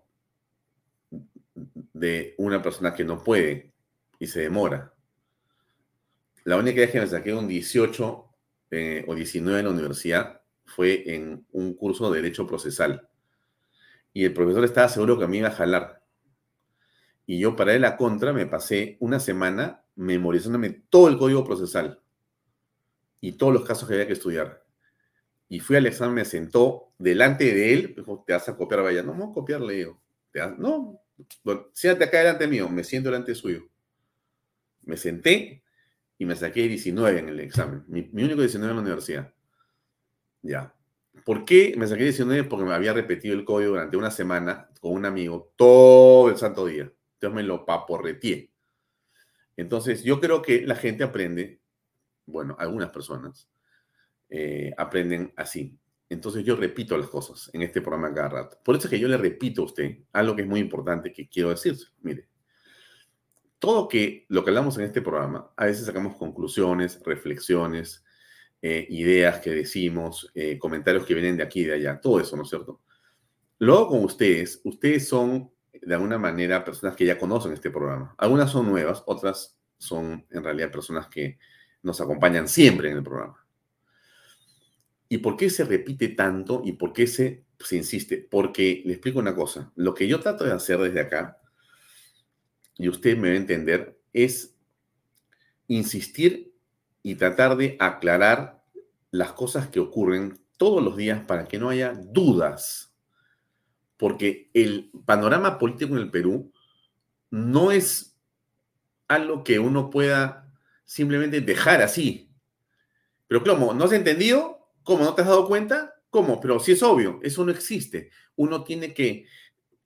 de una persona que no puede y se demora. La única vez que me saqué un 18 eh, o 19 en la universidad fue en un curso de Derecho Procesal. Y el profesor estaba seguro que me iba a jalar. Y yo para él la contra me pasé una semana memorizándome todo el código procesal y todos los casos que había que estudiar. Y fui al examen, me sentó delante de él, dijo, te vas a copiar, vaya, no, no, copiarle yo. No, bueno, siéntate acá delante mío, me siento delante suyo. Me senté y me saqué 19 en el examen. Mi, único 19 en la universidad. Ya. ¿Por qué me saqué 19? Porque me había repetido el código durante una semana con un amigo todo el santo día. Entonces me lo paporretié. Entonces yo creo que la gente aprende, bueno, algunas personas eh, aprenden así. Entonces yo repito las cosas en este programa cada rato. Por eso es que yo le repito a usted algo que es muy importante que quiero decir. Mire, todo que lo que hablamos en este programa, a veces sacamos conclusiones, reflexiones, eh, ideas que decimos, eh, comentarios que vienen de aquí y de allá, todo eso, ¿no es cierto? Luego con ustedes, ustedes son de alguna manera personas que ya conocen este programa. Algunas son nuevas, otras son en realidad personas que nos acompañan siempre en el programa. ¿Y por qué se repite tanto y por qué se, se insiste? Porque le explico una cosa, lo que yo trato de hacer desde acá y usted me va a entender, es insistir y tratar de aclarar las cosas que ocurren todos los días para que no haya dudas. Porque el panorama político en el Perú no es algo que uno pueda simplemente dejar así. Pero ¿cómo? ¿No has entendido? ¿Cómo? ¿No te has dado cuenta? ¿Cómo? Pero si es obvio, eso no existe. Uno tiene que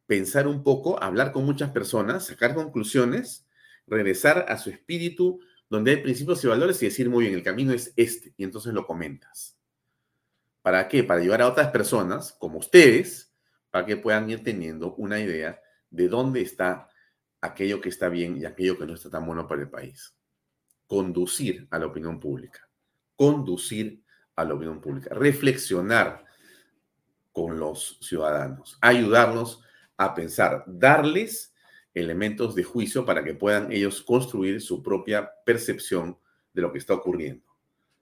pensar un poco, hablar con muchas personas, sacar conclusiones, regresar a su espíritu donde hay principios y valores y decir, muy bien, el camino es este, y entonces lo comentas. ¿Para qué? Para ayudar a otras personas, como ustedes, para que puedan ir teniendo una idea de dónde está aquello que está bien y aquello que no está tan bueno para el país. Conducir a la opinión pública. Conducir a la opinión pública. Reflexionar con los ciudadanos. Ayudarnos a pensar, darles elementos de juicio para que puedan ellos construir su propia percepción de lo que está ocurriendo.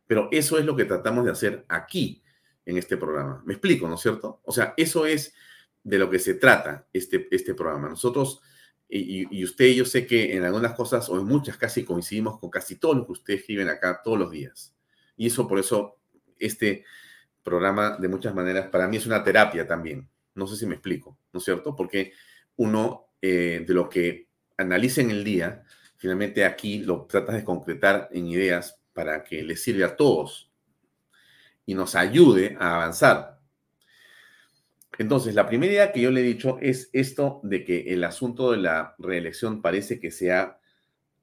Pero eso es lo que tratamos de hacer aquí, en este programa. Me explico, ¿no es cierto? O sea, eso es de lo que se trata este, este programa. Nosotros, y, y usted, yo sé que en algunas cosas, o en muchas casi coincidimos con casi todo lo que ustedes escriben acá todos los días. Y eso, por eso, este programa, de muchas maneras, para mí es una terapia también. No sé si me explico, ¿no es cierto? Porque uno eh, de lo que analiza en el día, finalmente aquí lo tratas de concretar en ideas para que le sirva a todos y nos ayude a avanzar. Entonces, la primera idea que yo le he dicho es esto de que el asunto de la reelección parece que se ha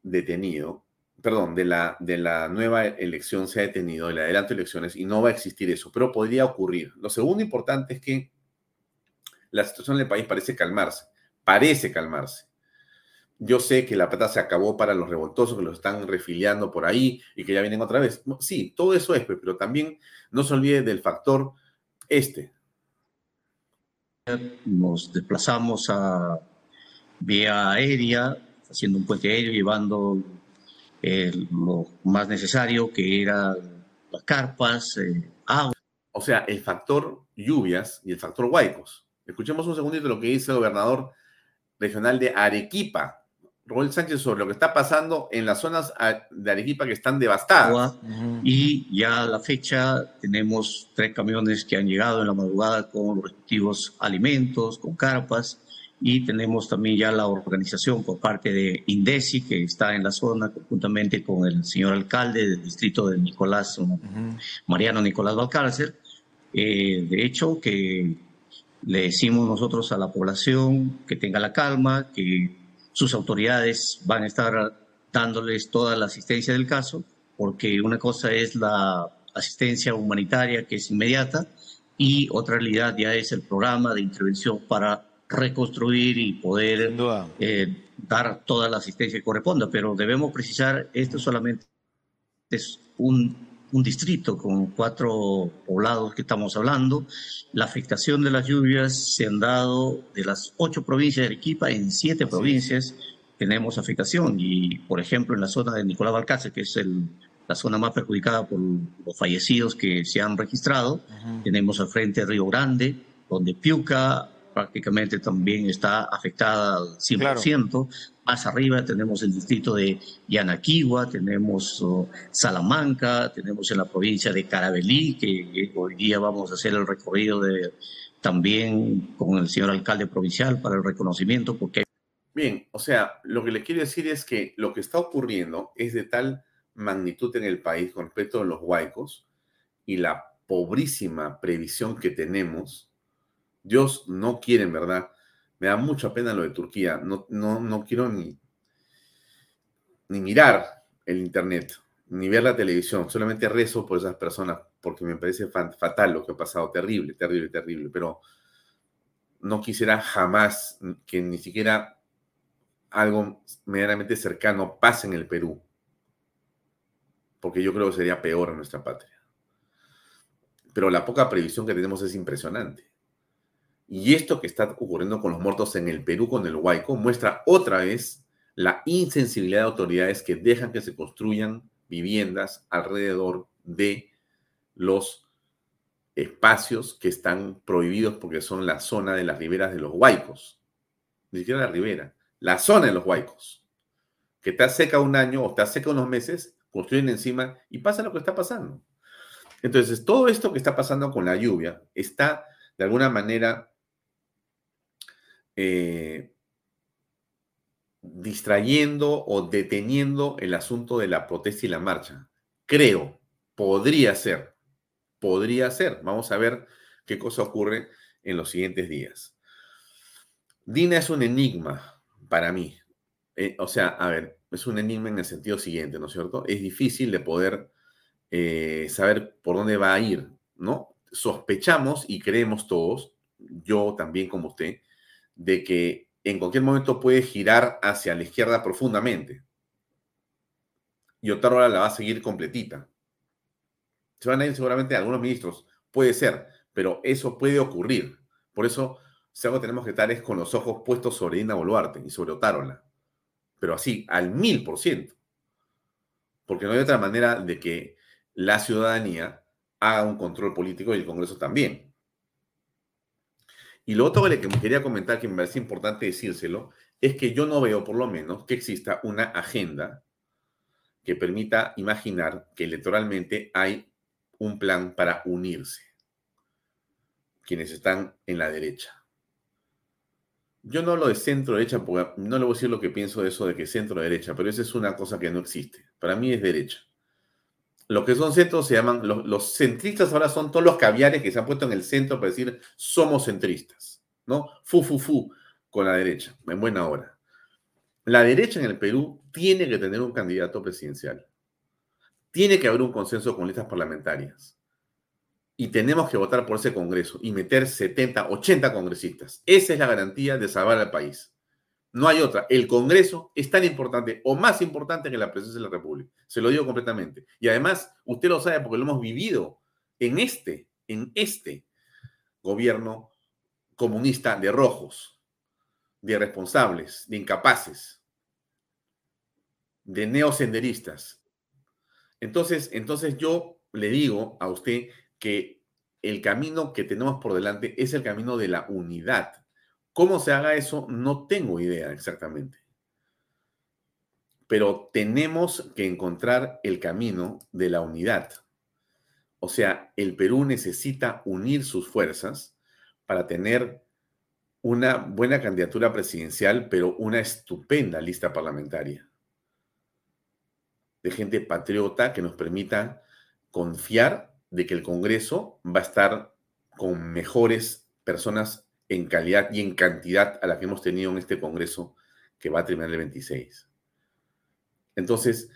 detenido, perdón, de la, de la nueva elección se ha detenido, de la adelanto de elecciones, y no va a existir eso, pero podría ocurrir. Lo segundo importante es que la situación del país parece calmarse, parece calmarse. Yo sé que la plata se acabó para los revoltosos que los están refiliando por ahí y que ya vienen otra vez. Sí, todo eso es, pero también no se olvide del factor este. Nos desplazamos a vía aérea, haciendo un puente aéreo, llevando eh, lo más necesario, que era las carpas, eh, agua. O sea, el factor lluvias y el factor huaicos. Escuchemos un segundito lo que dice el gobernador regional de Arequipa, Roel Sánchez, sobre lo que está pasando en las zonas de Arequipa que están devastadas. Y ya a la fecha tenemos tres camiones que han llegado en la madrugada con los respectivos alimentos, con carpas, y tenemos también ya la organización por parte de INDECI, que está en la zona, conjuntamente con el señor alcalde del distrito de Nicolás, Mariano Nicolás Valcárcel. Eh, de hecho, que le decimos nosotros a la población que tenga la calma, que sus autoridades van a estar dándoles toda la asistencia del caso, porque una cosa es la asistencia humanitaria que es inmediata y otra realidad ya es el programa de intervención para reconstruir y poder eh, dar toda la asistencia que corresponda. Pero debemos precisar, esto solamente es un un distrito con cuatro poblados que estamos hablando. La afectación de las lluvias se han dado de las ocho provincias de Arequipa, en siete provincias tenemos afectación. Y, por ejemplo, en la zona de Nicolás Balcácer, que es el, la zona más perjudicada por los fallecidos que se han registrado, tenemos al frente Río Grande, donde Piuca prácticamente también está afectada al 100%. Más arriba tenemos el distrito de Yanaquiwa, tenemos oh, Salamanca, tenemos en la provincia de Carabelí, que hoy día vamos a hacer el recorrido de, también con el señor alcalde provincial para el reconocimiento. porque Bien, o sea, lo que le quiero decir es que lo que está ocurriendo es de tal magnitud en el país con respecto a los huaicos y la pobrísima previsión que tenemos. Dios no quiere, en verdad, me da mucha pena lo de Turquía. No, no, no quiero ni, ni mirar el Internet, ni ver la televisión. Solamente rezo por esas personas porque me parece fatal lo que ha pasado. Terrible, terrible, terrible. Pero no quisiera jamás que ni siquiera algo medianamente cercano pase en el Perú, porque yo creo que sería peor en nuestra patria. Pero la poca previsión que tenemos es impresionante. Y esto que está ocurriendo con los muertos en el Perú con el Huayco muestra otra vez la insensibilidad de autoridades que dejan que se construyan viviendas alrededor de los espacios que están prohibidos porque son la zona de las riberas de los huaicos. Ni siquiera la ribera, la zona de los huaicos. Que está seca un año o está seca unos meses, construyen encima y pasa lo que está pasando. Entonces, todo esto que está pasando con la lluvia está de alguna manera eh, distrayendo o deteniendo el asunto de la protesta y la marcha. Creo, podría ser, podría ser. Vamos a ver qué cosa ocurre en los siguientes días. Dina es un enigma para mí. Eh, o sea, a ver, es un enigma en el sentido siguiente, ¿no es cierto? Es difícil de poder eh, saber por dónde va a ir, ¿no? Sospechamos y creemos todos, yo también como usted, de que en cualquier momento puede girar hacia la izquierda profundamente. Y hora la va a seguir completita. Se van a ir seguramente algunos ministros, puede ser, pero eso puede ocurrir. Por eso, si algo tenemos que estar es con los ojos puestos sobre Dina Boluarte y sobre Otárola. Pero así, al mil por ciento. Porque no hay otra manera de que la ciudadanía haga un control político y el Congreso también. Y lo otro que me quería comentar, que me parece importante decírselo, es que yo no veo, por lo menos, que exista una agenda que permita imaginar que electoralmente hay un plan para unirse quienes están en la derecha. Yo no hablo de centro-derecha, porque no le voy a decir lo que pienso de eso de que centro-derecha, pero esa es una cosa que no existe. Para mí es derecha. Los que son centros se llaman, los, centristas ahora son todos los caviares que se han puesto en el centro para decir somos centristas, ¿no? Fu, fu, fu con la derecha, en buena hora. La derecha en el Perú tiene que tener un candidato presidencial. Tiene que haber un consenso con listas parlamentarias. Y tenemos que votar por ese Congreso y meter 70, 80 congresistas. Esa es la garantía de salvar al país. No hay otra. El Congreso es tan importante o más importante que la presidencia de la República. Se lo digo completamente. Y además, usted lo sabe porque lo hemos vivido en este, en este gobierno comunista de rojos, de irresponsables, de incapaces, de neosenderistas. Entonces, entonces yo le digo a usted que el camino que tenemos por delante es el camino de la unidad ¿Cómo se haga eso? No tengo idea exactamente. Pero tenemos que encontrar el camino de la unidad. O sea, el Perú necesita unir sus fuerzas para tener una buena candidatura presidencial, pero una estupenda lista parlamentaria de gente patriota que nos permita confiar de que el Congreso va a estar con mejores personas en calidad y en cantidad a la que hemos tenido en este Congreso que va a terminar el 26. Entonces,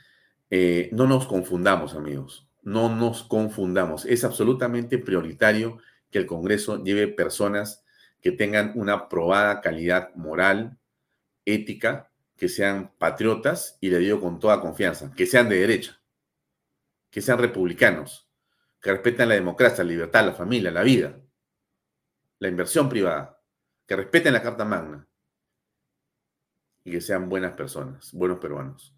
eh, no nos confundamos, amigos, no nos confundamos. Es absolutamente prioritario que el Congreso lleve personas que tengan una probada calidad moral, ética, que sean patriotas, y le digo con toda confianza, que sean de derecha, que sean republicanos, que respeten la democracia, la libertad, la familia, la vida la inversión privada, que respeten la Carta Magna y que sean buenas personas, buenos peruanos.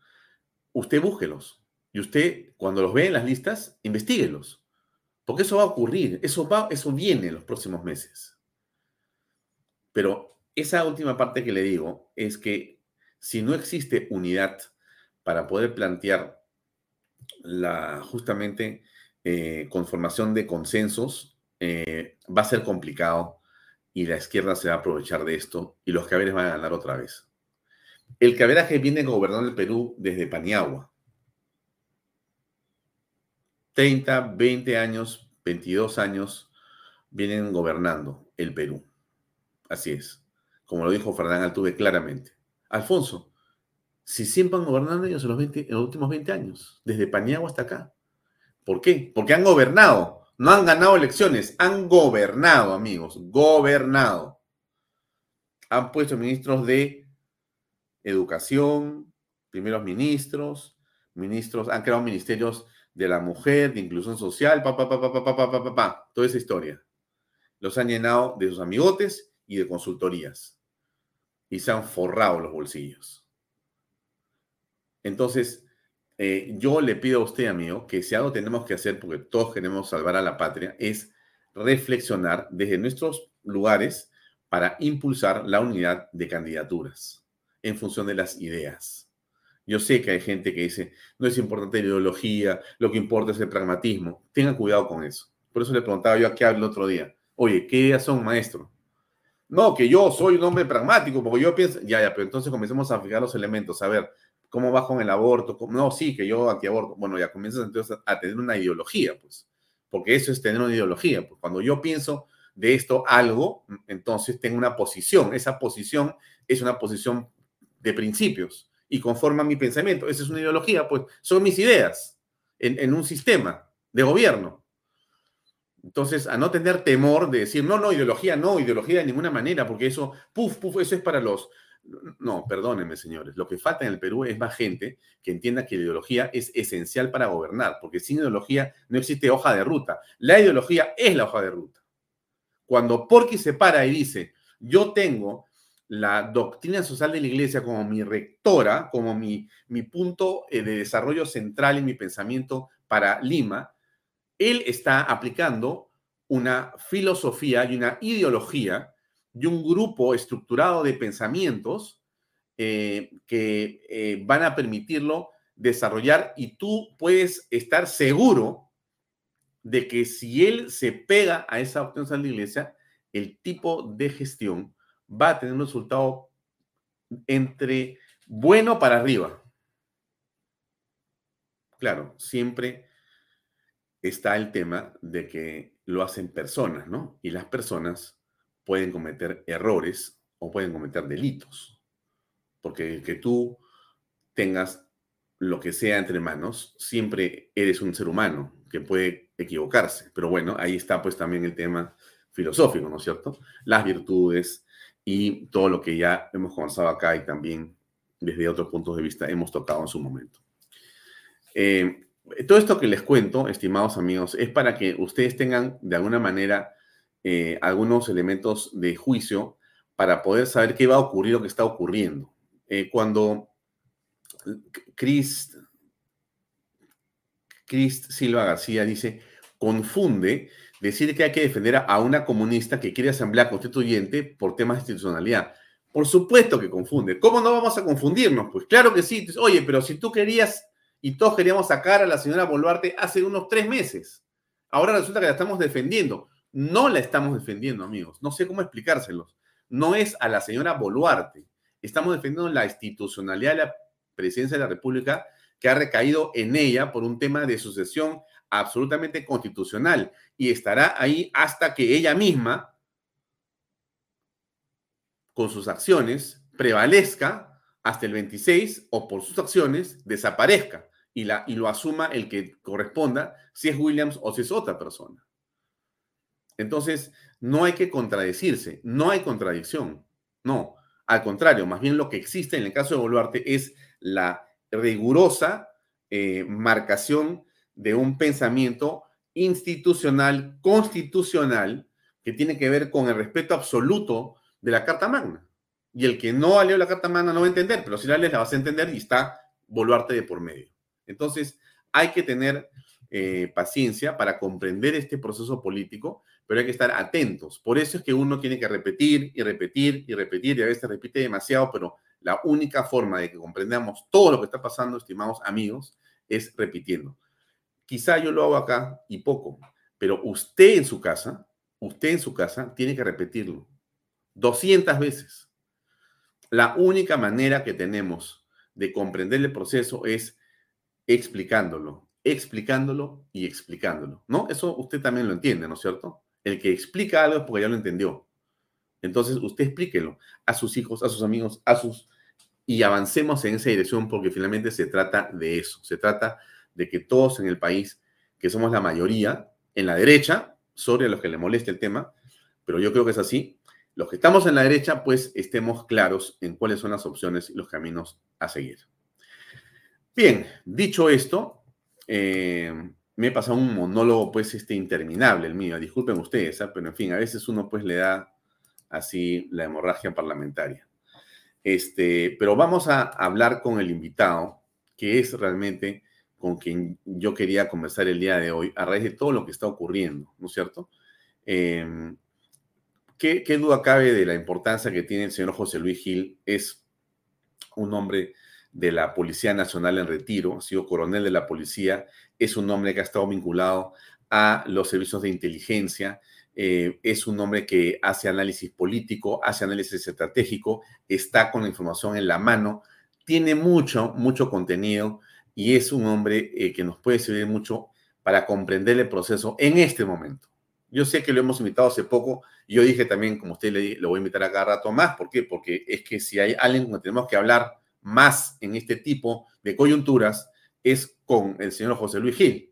Usted búsquelos y usted, cuando los ve en las listas, investiguelos, porque eso va a ocurrir, eso, va, eso viene en los próximos meses. Pero esa última parte que le digo es que si no existe unidad para poder plantear la justamente eh, conformación de consensos, eh, va a ser complicado y la izquierda se va a aprovechar de esto y los caberes van a ganar otra vez. El caberaje viene gobernando el Perú desde Paniagua. 30, 20 años, 22 años vienen gobernando el Perú. Así es. Como lo dijo Fernán Altuve claramente. Alfonso, si siempre han gobernado ellos en los, en los últimos 20 años, desde Paniagua hasta acá. ¿Por qué? Porque han gobernado no han ganado elecciones, han gobernado, amigos, gobernado. Han puesto ministros de educación, primeros ministros, ministros, han creado ministerios de la mujer, de inclusión social, pa, pa, pa, pa, pa, pa, pa, pa, toda esa historia. Los han llenado de sus amigotes y de consultorías. Y se han forrado los bolsillos. Entonces, eh, yo le pido a usted, amigo, que si algo tenemos que hacer, porque todos queremos salvar a la patria, es reflexionar desde nuestros lugares para impulsar la unidad de candidaturas en función de las ideas. Yo sé que hay gente que dice, no es importante la ideología, lo que importa es el pragmatismo. Tengan cuidado con eso. Por eso le preguntaba yo a qué el otro día. Oye, ¿qué ideas son, maestro? No, que yo soy un hombre pragmático, porque yo pienso, ya, ya, pero entonces comencemos a fijar los elementos, a ver, ¿cómo va con el aborto? No, sí, que yo antiaborto. Bueno, ya comienzas entonces a tener una ideología, pues, porque eso es tener una ideología. Pues cuando yo pienso de esto algo, entonces tengo una posición. Esa posición es una posición de principios y conforma mi pensamiento. Esa es una ideología, pues son mis ideas en, en un sistema de gobierno. Entonces, a no tener temor de decir, no, no, ideología, no, ideología de ninguna manera, porque eso, puf, puf, eso es para los... No, perdónenme, señores. Lo que falta en el Perú es más gente que entienda que la ideología es esencial para gobernar, porque sin ideología no existe hoja de ruta. La ideología es la hoja de ruta. Cuando Porky se para y dice, yo tengo la doctrina social de la iglesia como mi rectora, como mi, mi punto eh, de desarrollo central en mi pensamiento para Lima, él está aplicando una filosofía y una ideología y un grupo estructurado de pensamientos eh, que eh, van a permitirlo desarrollar y tú puedes estar seguro de que si él se pega a esa opción de la iglesia, el tipo de gestión va a tener un resultado entre bueno para arriba. Claro, siempre está el tema de que lo hacen personas, ¿no? Y las personas pueden cometer errores o pueden cometer delitos. Porque que tú tengas lo que sea entre manos, siempre eres un ser humano que puede equivocarse. Pero bueno, ahí está pues también el tema filosófico, ¿no es cierto? Las virtudes y todo lo que ya hemos conversado acá y también desde otros puntos de vista hemos tocado en su momento. Eh, todo esto que les cuento, estimados amigos, es para que ustedes tengan de alguna manera eh, algunos elementos de juicio para poder saber qué va a ocurrir o qué está ocurriendo. Eh, cuando Chris, Chris Silva García dice, confunde decir que hay que defender a una comunista que quiere asamblea constituyente por temas de institucionalidad. Por supuesto que confunde. ¿Cómo no vamos a confundirnos? Pues claro que sí. Oye, pero si tú querías y todos queríamos sacar a la señora Boluarte hace unos tres meses. Ahora resulta que la estamos defendiendo. No la estamos defendiendo, amigos. No sé cómo explicárselos. No es a la señora Boluarte. Estamos defendiendo la institucionalidad de la presidencia de la República que ha recaído en ella por un tema de sucesión absolutamente constitucional y estará ahí hasta que ella misma, con sus acciones, prevalezca hasta el 26 o por sus acciones desaparezca y, la, y lo asuma el que corresponda, si es Williams o si es otra persona. Entonces, no hay que contradecirse, no hay contradicción, no. Al contrario, más bien lo que existe en el caso de Boluarte es la rigurosa eh, marcación de un pensamiento institucional, constitucional, que tiene que ver con el respeto absoluto de la Carta Magna. Y el que no ha leído la Carta Magna no va a entender, pero si la lees la vas a entender y está Boluarte de por medio. Entonces, hay que tener eh, paciencia para comprender este proceso político, pero hay que estar atentos. Por eso es que uno tiene que repetir y repetir y repetir, y a veces repite demasiado, pero la única forma de que comprendamos todo lo que está pasando, estimados amigos, es repitiendo. Quizá yo lo hago acá y poco, pero usted en su casa, usted en su casa tiene que repetirlo 200 veces. La única manera que tenemos de comprender el proceso es explicándolo, explicándolo y explicándolo, ¿no? Eso usted también lo entiende, ¿no es cierto? El que explica algo es porque ya lo entendió. Entonces, usted explíquelo a sus hijos, a sus amigos, a sus... Y avancemos en esa dirección porque finalmente se trata de eso. Se trata de que todos en el país, que somos la mayoría, en la derecha, sobre los que le moleste el tema, pero yo creo que es así, los que estamos en la derecha, pues estemos claros en cuáles son las opciones y los caminos a seguir. Bien, dicho esto, eh, me he pasado un monólogo, pues, este interminable, el mío. Disculpen ustedes, ¿ah? pero en fin, a veces uno, pues, le da así la hemorragia parlamentaria. Este, pero vamos a hablar con el invitado, que es realmente con quien yo quería conversar el día de hoy, a raíz de todo lo que está ocurriendo, ¿no es cierto? Em, ¿qué, ¿Qué duda cabe de la importancia que tiene el señor José Luis Gil? Es un hombre de la Policía Nacional en retiro, ha sido coronel de la policía, es un hombre que ha estado vinculado a los servicios de inteligencia, eh, es un hombre que hace análisis político, hace análisis estratégico, está con la información en la mano, tiene mucho, mucho contenido y es un hombre eh, que nos puede servir mucho para comprender el proceso en este momento. Yo sé que lo hemos invitado hace poco, yo dije también, como usted le lo voy a invitar a cada rato más, ¿por qué? Porque es que si hay alguien con que tenemos que hablar más en este tipo de coyunturas es con el señor José Luis Gil.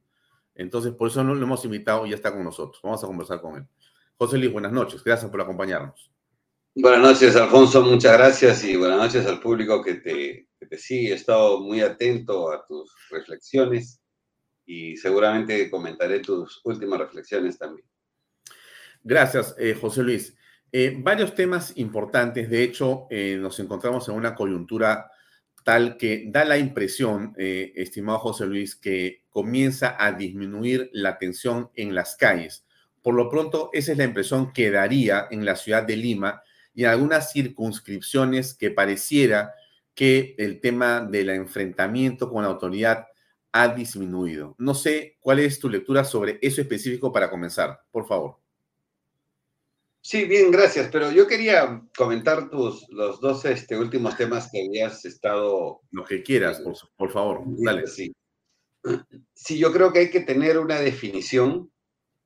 Entonces, por eso no lo hemos invitado y ya está con nosotros. Vamos a conversar con él. José Luis, buenas noches. Gracias por acompañarnos. Buenas noches, Alfonso. Muchas gracias y buenas noches al público que te, que te sigue. He estado muy atento a tus reflexiones y seguramente comentaré tus últimas reflexiones también. Gracias, eh, José Luis. Eh, varios temas importantes. De hecho, eh, nos encontramos en una coyuntura tal que da la impresión, eh, estimado José Luis, que comienza a disminuir la tensión en las calles. Por lo pronto, esa es la impresión que daría en la ciudad de Lima y en algunas circunscripciones que pareciera que el tema del enfrentamiento con la autoridad ha disminuido. No sé cuál es tu lectura sobre eso específico para comenzar, por favor. Sí, bien, gracias. Pero yo quería comentar tus los dos este, últimos temas que habías estado. Lo que quieras, por, favor. Dale. Sí. sí, yo creo que hay que tener una definición.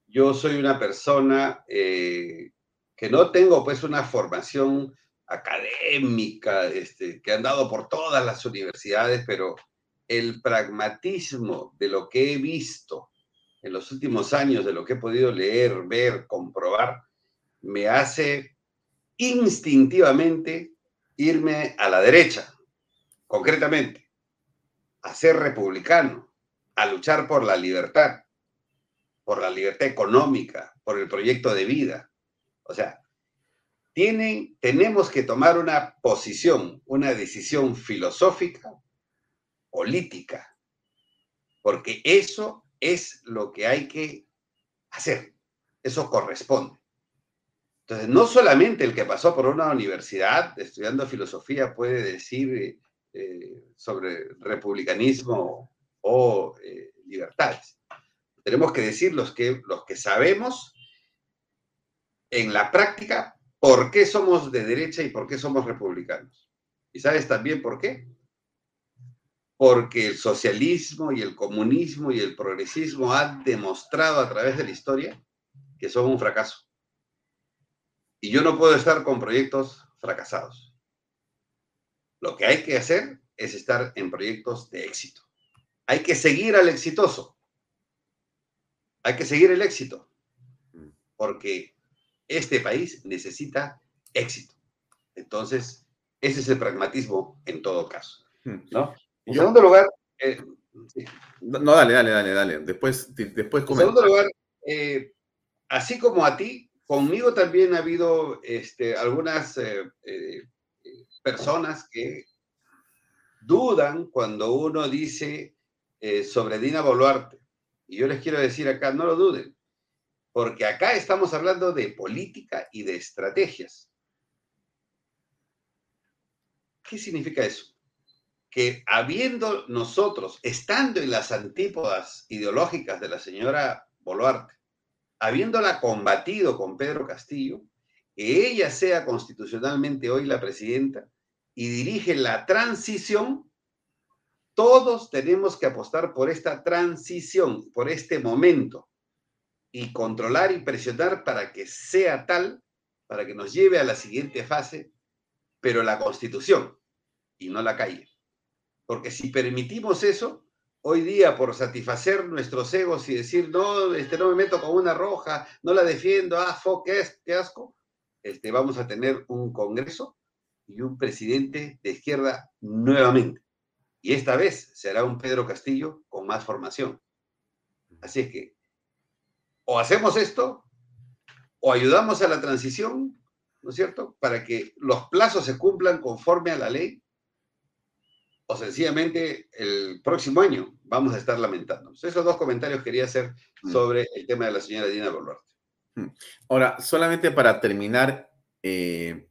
Yo soy una persona eh, que no tengo pues una formación académica, este, que han dado por todas las universidades, pero el pragmatismo de lo que he visto en los últimos años, de lo que he podido leer, ver, comprobar, me hace instintivamente irme a la derecha, concretamente, a ser republicano, a luchar por la libertad, por la libertad económica, por el proyecto de vida. O sea, tienen, tenemos que tomar una posición, una decisión filosófica, política, porque eso es lo que hay que hacer, eso corresponde. Entonces, no solamente el que pasó por una universidad estudiando filosofía puede decir eh, sobre republicanismo o eh, libertades. Tenemos que decir los que, los que sabemos en la práctica por qué somos de derecha y por qué somos republicanos. ¿Y sabes también por qué? Porque el socialismo y el comunismo y el progresismo han demostrado a través de la historia que son un fracaso y yo no puedo estar con proyectos fracasados. Lo que hay que hacer es estar en proyectos de éxito. Hay que seguir al exitoso. Hay que seguir el éxito. Porque este país necesita éxito. Entonces, ese es el pragmatismo en todo caso. Hmm. ¿no? En segundo lugar... Eh, no, dale, dale, dale, dale. Después, después En segundo lugar, eh, así como a ti, Conmigo también ha habido este, algunas eh, eh, personas que dudan cuando uno dice eh, sobre Dina Boluarte. Y yo les quiero decir acá, no lo duden, porque acá estamos hablando de política y de estrategias. ¿Qué significa eso? Que habiendo nosotros, estando en las antípodas ideológicas de la señora Boluarte, habiéndola combatido con Pedro Castillo, que ella sea constitucionalmente hoy la presidenta y dirige la transición, todos tenemos que apostar por esta transición, por este momento, y controlar y presionar para que sea tal, para que nos lleve a la siguiente fase, pero la constitución y no la calle. Porque si permitimos eso, hoy día por satisfacer nuestros egos y decir, no, este, no me meto con una roja, no la defiendo, ah, fo, qué, asco, este, vamos a tener un Congreso y un presidente de izquierda nuevamente. Y esta vez será un Pedro Castillo con más formación. Así es que o hacemos esto o ayudamos a la transición, ¿no es cierto?, para que los plazos se cumplan conforme a la ley, o sencillamente el próximo año vamos a estar lamentándonos. Esos dos comentarios quería hacer mm. sobre el tema de la señora Dina Boluarte. Mm. Ahora, solamente para terminar eh,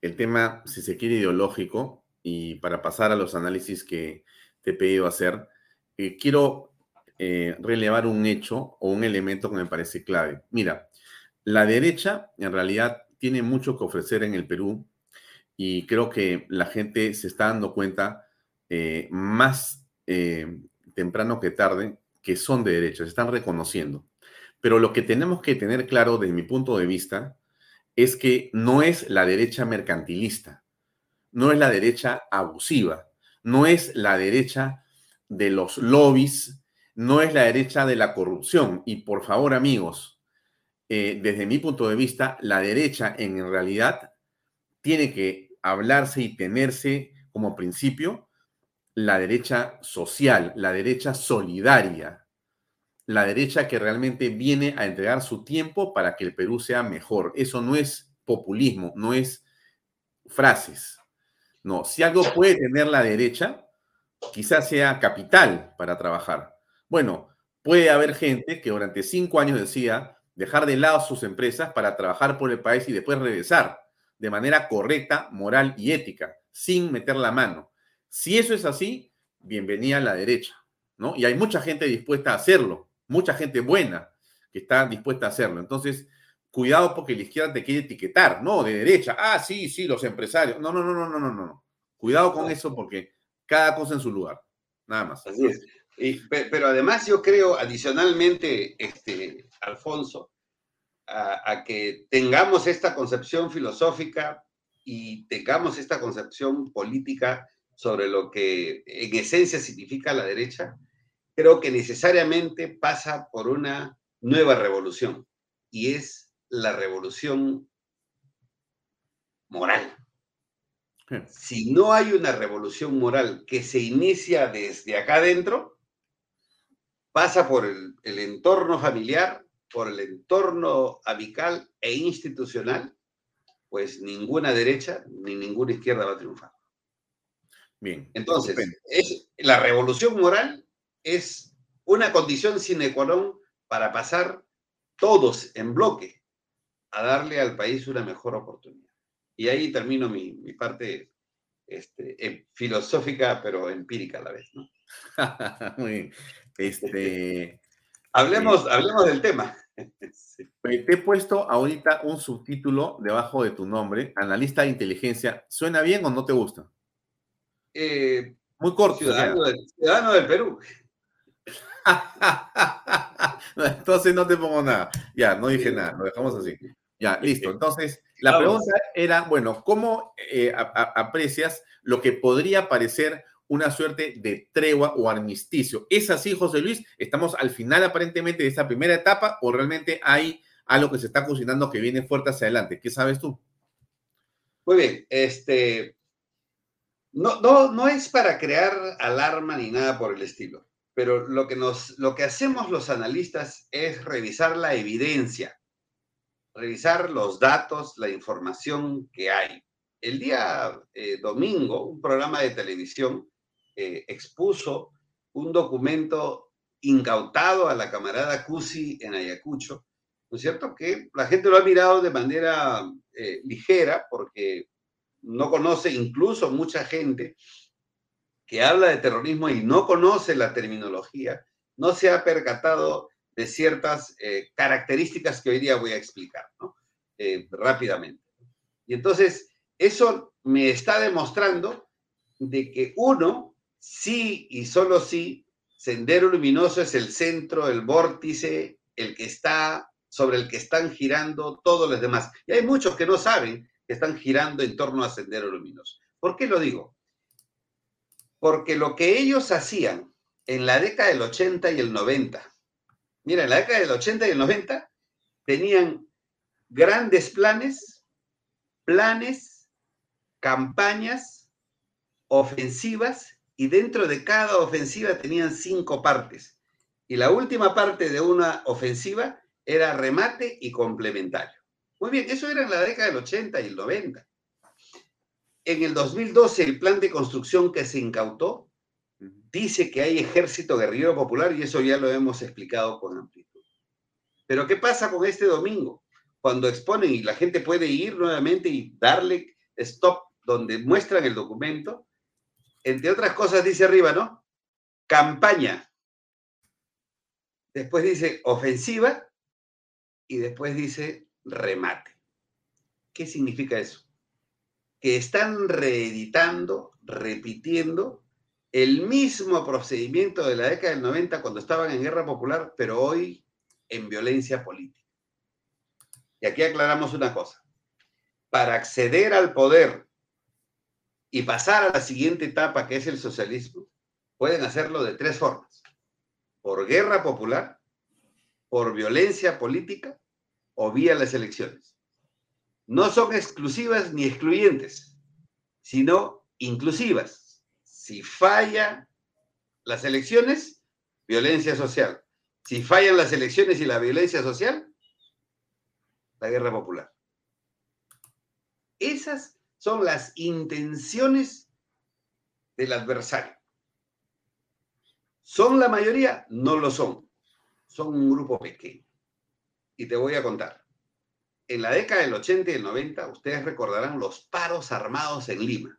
el tema, si se quiere, ideológico, y para pasar a los análisis que te he pedido hacer, eh, quiero eh, relevar un hecho o un elemento que me parece clave. Mira, la derecha en realidad tiene mucho que ofrecer en el Perú y creo que la gente se está dando cuenta eh, más eh, temprano que tarde que son de derecha, se están reconociendo. Pero lo que tenemos que tener claro desde mi punto de vista es que no es la derecha mercantilista, no es la derecha abusiva, no es la derecha de los lobbies, no es la derecha de la corrupción. Y por favor, amigos, eh, desde mi punto de vista, la derecha en realidad tiene que hablarse y tenerse como principio la derecha social, la derecha solidaria, la derecha que realmente viene a entregar su tiempo para que el Perú sea mejor. Eso no es populismo, no es frases. No, si algo puede tener la derecha, quizás sea capital para trabajar. Bueno, puede haber gente que durante cinco años decía, dejar de lado sus empresas para trabajar por el país y después regresar de manera correcta, moral y ética, sin meter la mano. Si eso es así, bienvenida a la derecha, ¿no? Y hay mucha gente dispuesta a hacerlo, mucha gente buena que está dispuesta a hacerlo. Entonces, cuidado porque la izquierda te quiere etiquetar, no, de derecha, ah, sí, sí, los empresarios. No, no, no, no, no, no, no. Cuidado con eso porque cada cosa en su lugar, nada más. Así es. pero además yo creo, adicionalmente, este, Alfonso, a, que tengamos esta concepción filosófica y tengamos esta concepción política sobre lo que en esencia significa la derecha, creo que necesariamente pasa por una nueva revolución y es la revolución moral. Si no hay una revolución moral que se inicia desde acá adentro, pasa por el, el entorno familiar, por el entorno amical e institucional, pues ninguna derecha ni ninguna izquierda va a triunfar. Bien. Entonces, la revolución moral es una condición sine qua non para pasar todos en bloque a darle al país una mejor oportunidad. Y ahí termino mi, parte este, eh, filosófica, pero empírica a la vez. ¿no? [LAUGHS] Muy bien. Este, Hablemos, hablemos del tema. [LAUGHS] Te he puesto ahorita un subtítulo debajo de tu nombre, analista de inteligencia. ¿Suena bien o no te gusta? Eh, Muy corto. Ciudadano, del, Perú. [LAUGHS] Entonces no te pongo nada. Ya, no dije nada, lo dejamos así. Ya, listo. Entonces, la pregunta era, bueno, ¿cómo eh, aprecias lo que podría parecer una suerte de tregua o armisticio. ¿Es así, José Luis? ¿Estamos al final aparentemente de esta primera etapa o realmente hay algo que se está cocinando que viene fuerte hacia adelante? ¿Qué sabes tú? Muy bien, este, no, no, no es para crear alarma ni nada por el estilo, pero lo que, nos, lo que hacemos los analistas es revisar la evidencia, revisar los datos, la información que hay. El día eh, domingo, un programa de televisión eh, expuso un documento incautado a la camarada Cusi en Ayacucho, ¿no es cierto? Que la gente lo ha mirado de manera eh, ligera porque no conoce incluso mucha gente que habla de terrorismo y no conoce la terminología, no se ha percatado de ciertas eh, características que hoy día voy a explicar, ¿no? rápidamente. Y entonces, eso me está demostrando de que uno, sí y solo sí, Sendero Luminoso es el centro, el vórtice, el que está, sobre el que están girando todos los demás. Y hay muchos que no saben que están girando en torno a Sendero Luminoso. ¿Por qué lo digo? Porque lo que ellos hacían en la década del 80 y el 90, mira, en la década del 80 y el 90 tenían grandes planes planes, campañas, ofensivas, y dentro de cada ofensiva tenían cinco partes. Y la última parte de una ofensiva era remate y complementario. Muy bien, eso era en la década del 80 y el 90. En el 2012, el plan de construcción que se incautó dice que hay ejército guerrillero popular y eso ya lo hemos explicado con amplitud. Pero ¿qué pasa con este domingo? Cuando exponen y la gente puede ir nuevamente y darle stop donde muestran el documento, entre otras cosas dice arriba, ¿no? Campaña. Después dice ofensiva y después dice remate. ¿Qué significa eso? Que están reeditando, repitiendo el mismo procedimiento de la década del 90 cuando estaban en guerra popular, pero hoy en violencia política. Y aquí aclaramos una cosa. Para acceder al poder y pasar a la siguiente etapa, que es el socialismo, pueden hacerlo de tres formas. Por guerra popular, por violencia política o vía las elecciones. No son exclusivas ni excluyentes, sino inclusivas. Si falla las elecciones, violencia social. Si fallan las elecciones y la violencia social, la guerra popular. Esas son las intenciones del adversario. ¿Son la mayoría? No lo son. Son un grupo pequeño. Y te voy a contar. En la década del 80 y el 90, ustedes recordarán los paros armados en Lima.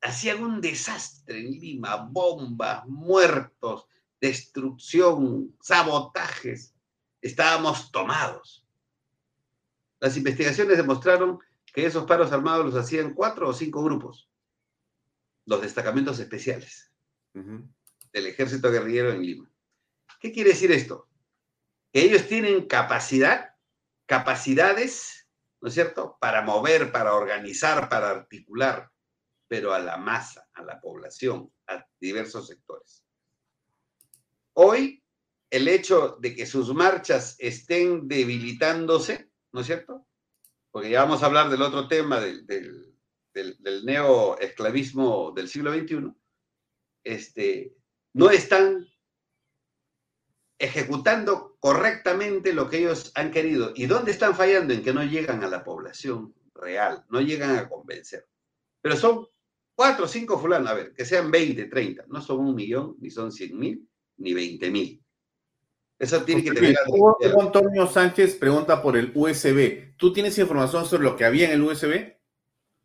Hacían un desastre en Lima, bombas, muertos, destrucción, sabotajes. Estábamos tomados. Las investigaciones demostraron que esos paros armados los hacían cuatro o cinco grupos, los destacamentos especiales del ejército guerrillero en Lima. ¿Qué quiere decir esto? Que ellos tienen capacidad, capacidades, ¿no es cierto?, para mover, para organizar, para articular, pero a la masa, a la población, a diversos sectores. Hoy, el hecho de que sus marchas estén debilitándose, ¿no es cierto? Porque ya vamos a hablar del otro tema, del, del, del, neoesclavismo del siglo XXI, este, no están ejecutando correctamente lo que ellos han querido. ¿Y dónde están fallando? En que no llegan a la población real, no llegan a convencer. Pero son cuatro o cinco fulanos, a ver, que sean 20, 30, no son un millón, ni son 100 mil, ni 20 mil. Eso tiene que tener. Antonio Sánchez pregunta por el USB. ¿Tú tienes información sobre lo que había en el USB?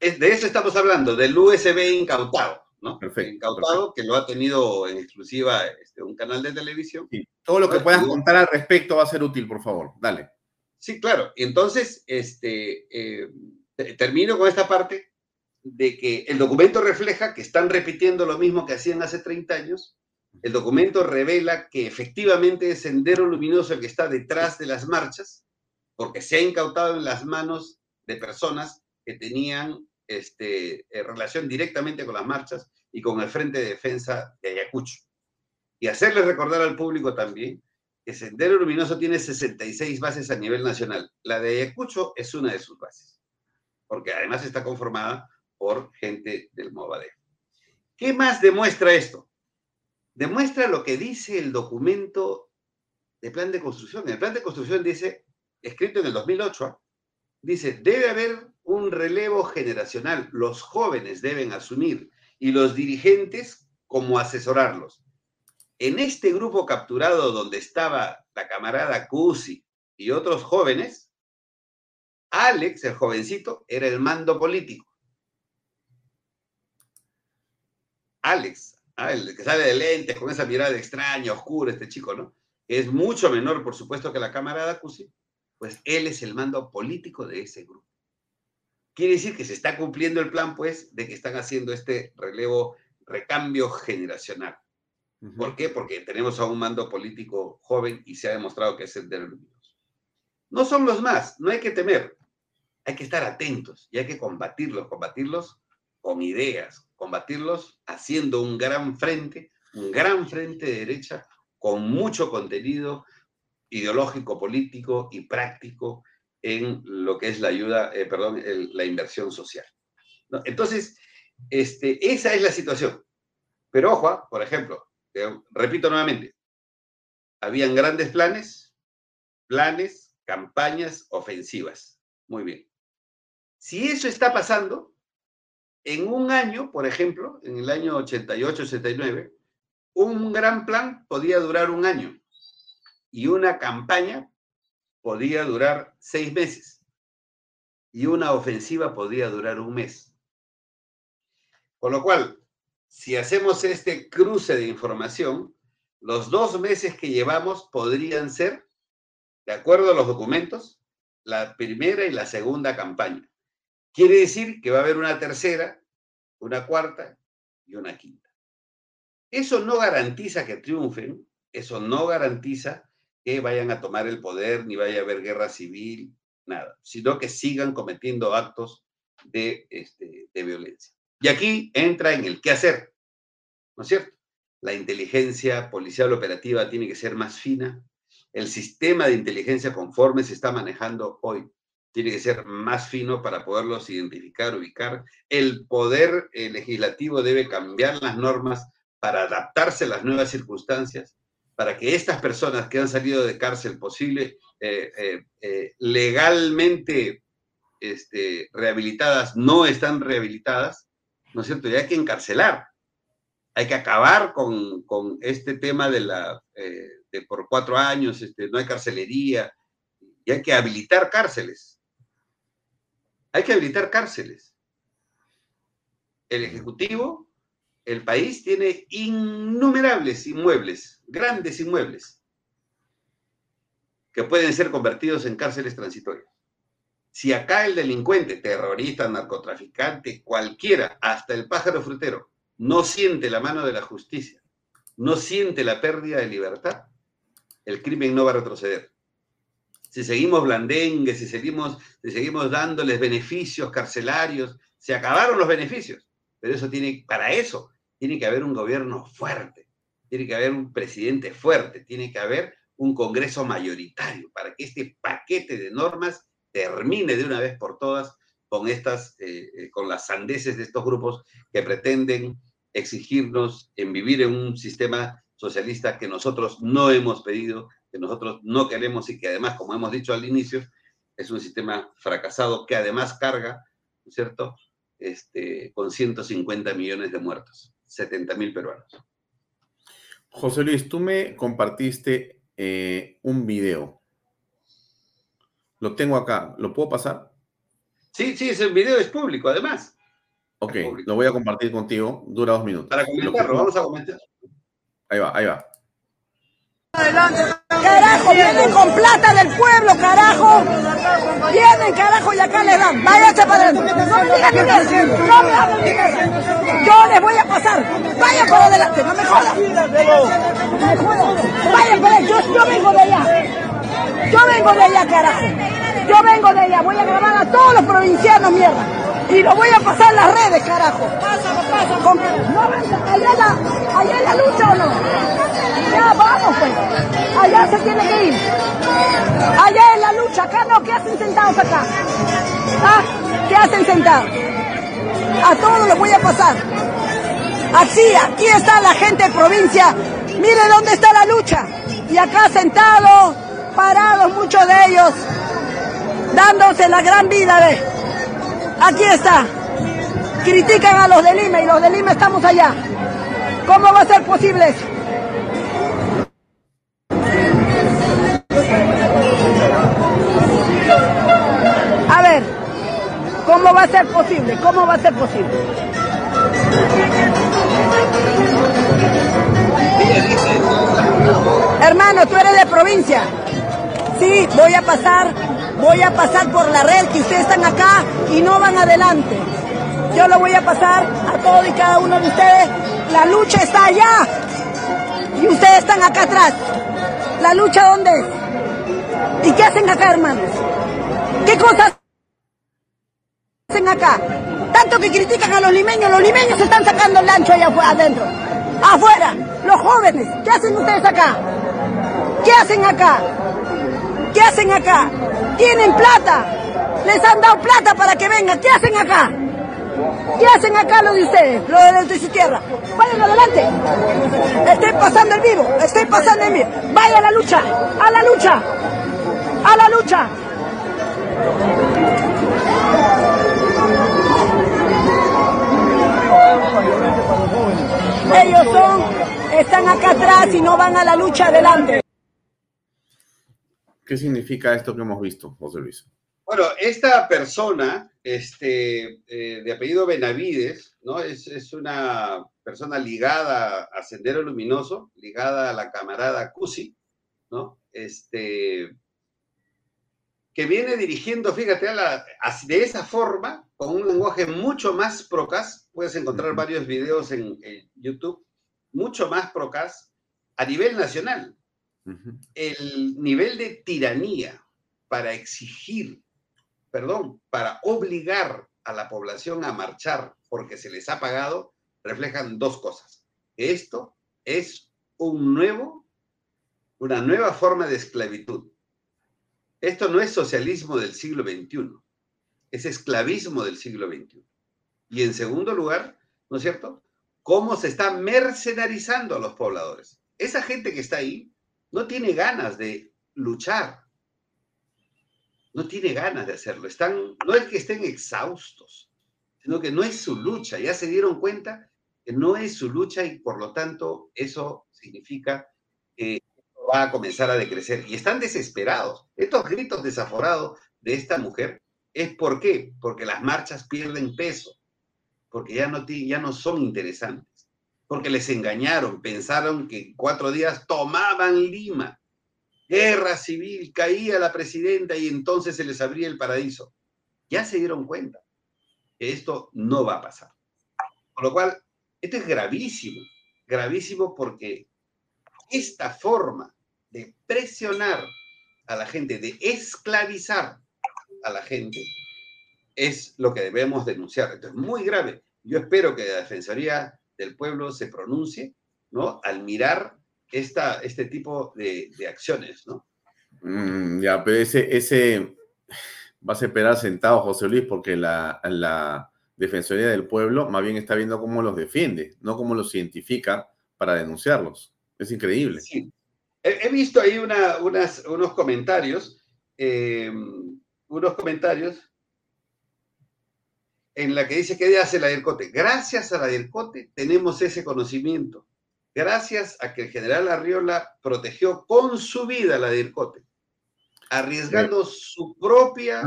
de eso estamos hablando, del USB incautado, ¿no? Perfecto. Incautado, que lo ha tenido en exclusiva este, un canal de televisión. Todo lo que puedas contar al respecto va a ser útil, por favor. Dale. Sí, claro. Entonces, este, eh, termino con esta parte de que el documento refleja que están repitiendo lo mismo que hacían hace 30 años el documento revela que efectivamente es Sendero Luminoso el que está detrás de las marchas, porque se ha incautado en las manos de personas que tenían este, eh, relación directamente con las marchas y con el Frente de Defensa de Ayacucho. Y hacerle recordar al público también que Sendero Luminoso tiene 66 bases a nivel nacional. La de Ayacucho es una de sus bases, porque además está conformada por gente del Movadero. ¿Qué más demuestra esto? Demuestra lo que dice el documento de plan de construcción. el plan de construcción dice, escrito en el 2008, ¿ah? dice, debe haber un relevo generacional, los jóvenes deben asumir y los dirigentes como asesorarlos. En este grupo capturado donde estaba la camarada Cusi y otros jóvenes, Alex, el jovencito, era el mando político. Alex, Ah, el que sale de lentes con esa mirada extraña, oscura, este chico, ¿no? Es mucho menor, por supuesto, que la camarada Cusi, pues él es el mando político de ese grupo. Quiere decir que se está cumpliendo el plan, pues, de que están haciendo este relevo, recambio generacional. ¿Por qué? Porque tenemos a un mando político joven y se ha demostrado que es el de los No son los más, no hay que temer. Hay que estar atentos y hay que combatirlos, combatirlos con ideas, combatirlos haciendo un gran frente, un gran frente de derecha con mucho contenido ideológico, político y práctico en lo que es la ayuda, eh, perdón, la inversión social. Entonces, este, esa es la situación. Pero ojo, ah, por ejemplo, repito nuevamente, habían grandes planes, planes, campañas ofensivas. Muy bien. Si eso está pasando, en un año, por ejemplo, en el año 88-89, un gran plan podía durar un año y una campaña podía durar seis meses y una ofensiva podía durar un mes. Con lo cual, si hacemos este cruce de información, los dos meses que llevamos podrían ser, de acuerdo a los documentos, la primera y la segunda campaña. Quiere decir que va a haber una tercera, una cuarta y una quinta. Eso no garantiza que triunfen, eso no garantiza que vayan a tomar el poder, ni vaya a haber guerra civil, nada, sino que sigan cometiendo actos de, este, violencia. Y aquí entra en el qué hacer, ¿no es cierto? La inteligencia policial operativa tiene que ser más fina, el sistema de inteligencia conforme se está manejando hoy tiene que ser más fino para poderlos identificar, ubicar. El poder eh, legislativo debe cambiar las normas para adaptarse a las nuevas circunstancias para que estas personas que han salido de cárcel posible, eh, eh, legalmente este, rehabilitadas, no están rehabilitadas, ¿no es cierto? Y hay que encarcelar, hay que acabar con, este tema de la, de por cuatro años, este, no hay carcelería, y hay que habilitar cárceles. Hay que habilitar cárceles. El Ejecutivo el país tiene innumerables inmuebles, grandes inmuebles, que pueden ser convertidos en cárceles transitorias. Si acá el delincuente, terrorista, narcotraficante, cualquiera, hasta el pájaro frutero, no siente la mano de la justicia, no siente la pérdida de libertad, el crimen no va a retroceder. Si seguimos blandengues, si seguimos, si seguimos dándoles beneficios carcelarios, se acabaron los beneficios. Pero eso tiene, para eso, tiene que haber un gobierno fuerte, tiene que haber un presidente fuerte, tiene que haber un Congreso mayoritario para que este paquete de normas termine de una vez por todas con estas, eh, eh, con las sandeces de estos grupos que pretenden exigirnos en vivir en un sistema socialista que nosotros no hemos pedido, que nosotros no queremos y que además, como hemos dicho al inicio, es un sistema fracasado que además carga, ¿no es cierto?, este, con 150 millones de muertos. 70 mil peruanos. José Luis, tú me compartiste eh, un video. Lo tengo acá. ¿Lo puedo pasar? Sí, sí, ese video es público, además. Ok, lo voy a compartir contigo. Dura dos minutos. Para comentarlo, vamos a comentar. Ahí va, ahí va. Carajo, vienen con plata del pueblo, carajo. Vienen, carajo, y acá les dan. Váyanse para adentro. No me que No Yo les voy a pasar. Vayan para adelante, no me jodan. Me. Vayan para yo, yo vengo de allá. Yo vengo de allá, carajo. Yo vengo de allá. Voy a grabar a todos los provincianos, mierda. Y lo voy a pasar en las redes, carajo. Pásalo, pásalo. Con... No, allá la, allá la lucha o no. Ya, vamos pues. Allá se tiene que ir. Allá es la lucha. Acá no, ¿qué hacen sentados acá? ¿Ah? ¿Qué hacen sentados? A todos los voy a pasar. Así, aquí está la gente de provincia. Mire dónde está la lucha. Y acá sentados, parados muchos de ellos, dándose la gran vida de... Aquí está. Critican a los de Lima y los de Lima estamos allá. ¿Cómo va a ser posible eso? ¿Cómo va a ser posible? ¿Cómo va a ser posible? Hermano, tú eres de provincia. Sí, voy a pasar, voy a pasar por la red que ustedes están acá y no van adelante. Yo lo voy a pasar a todos y cada uno de ustedes. La lucha está allá y ustedes están acá atrás. ¿La lucha dónde es? ¿Y qué hacen acá, hermanos? ¿Qué cosas hacen acá? Tanto que critican a los limeños, los limeños se están sacando el ancho allá adentro. Afuera, los jóvenes, ¿qué hacen ustedes acá? ¿Qué hacen acá? ¿Qué hacen acá? Tienen plata. Les han dado plata para que vengan. ¿Qué hacen acá? ¿Qué hacen acá lo de ustedes? Lo de su tierra. Vayan adelante. Estoy pasando el vivo. Estoy pasando el vivo. Vaya a la lucha. A la lucha. A la lucha. Ellos son, están acá atrás y no van a la lucha adelante. ¿Qué significa esto que hemos visto, José Luis? Bueno, esta persona, este, eh, de apellido Benavides, ¿no? Es, es, una persona ligada a Sendero Luminoso, ligada a la camarada Cusi, ¿no? Este, que viene dirigiendo, fíjate, de esa forma, con un lenguaje mucho más procas, puedes encontrar varios videos en, YouTube, mucho más procas a nivel nacional. El nivel de tiranía para exigir, perdón, para obligar a la población a marchar porque se les ha pagado, reflejan dos cosas. Esto es un nuevo, una nueva forma de esclavitud esto no es socialismo del siglo XXI, es esclavismo del siglo XXI. Y en segundo lugar, ¿no es cierto? Cómo se está mercenarizando a los pobladores. Esa gente que está ahí no tiene ganas de luchar, no tiene ganas de hacerlo. Están, no es que estén exhaustos, sino que no es su lucha. Ya se dieron cuenta que no es su lucha y por lo tanto eso significa que va a comenzar a decrecer y están desesperados. Estos gritos desaforados de esta mujer es por qué? Porque las marchas pierden peso, porque ya no, ya no son interesantes, porque les engañaron, pensaron que cuatro días tomaban Lima, guerra civil, caía la presidenta y entonces se les abría el paraíso. Ya se dieron cuenta que esto no va a pasar. Con lo cual, esto es gravísimo, gravísimo porque esta forma de presionar a la gente, de esclavizar a la gente, es lo que debemos denunciar. Esto es muy grave. Yo espero que la Defensoría del Pueblo se pronuncie, ¿no? Al mirar esta, este tipo de, acciones, ¿no? Mm, ya, pero ese, ese va a esperar sentado, José Luis, porque la, la Defensoría del Pueblo más bien está viendo cómo los defiende, no cómo los identifica para denunciarlos. Es increíble. Sí, He, visto ahí unos comentarios, eh, unos comentarios en la que dice que hace la DIRCOTE. Gracias a la DIRCOTE tenemos ese conocimiento. Gracias a que el general Arriola protegió con su vida la DIRCOTE, arriesgando su propia...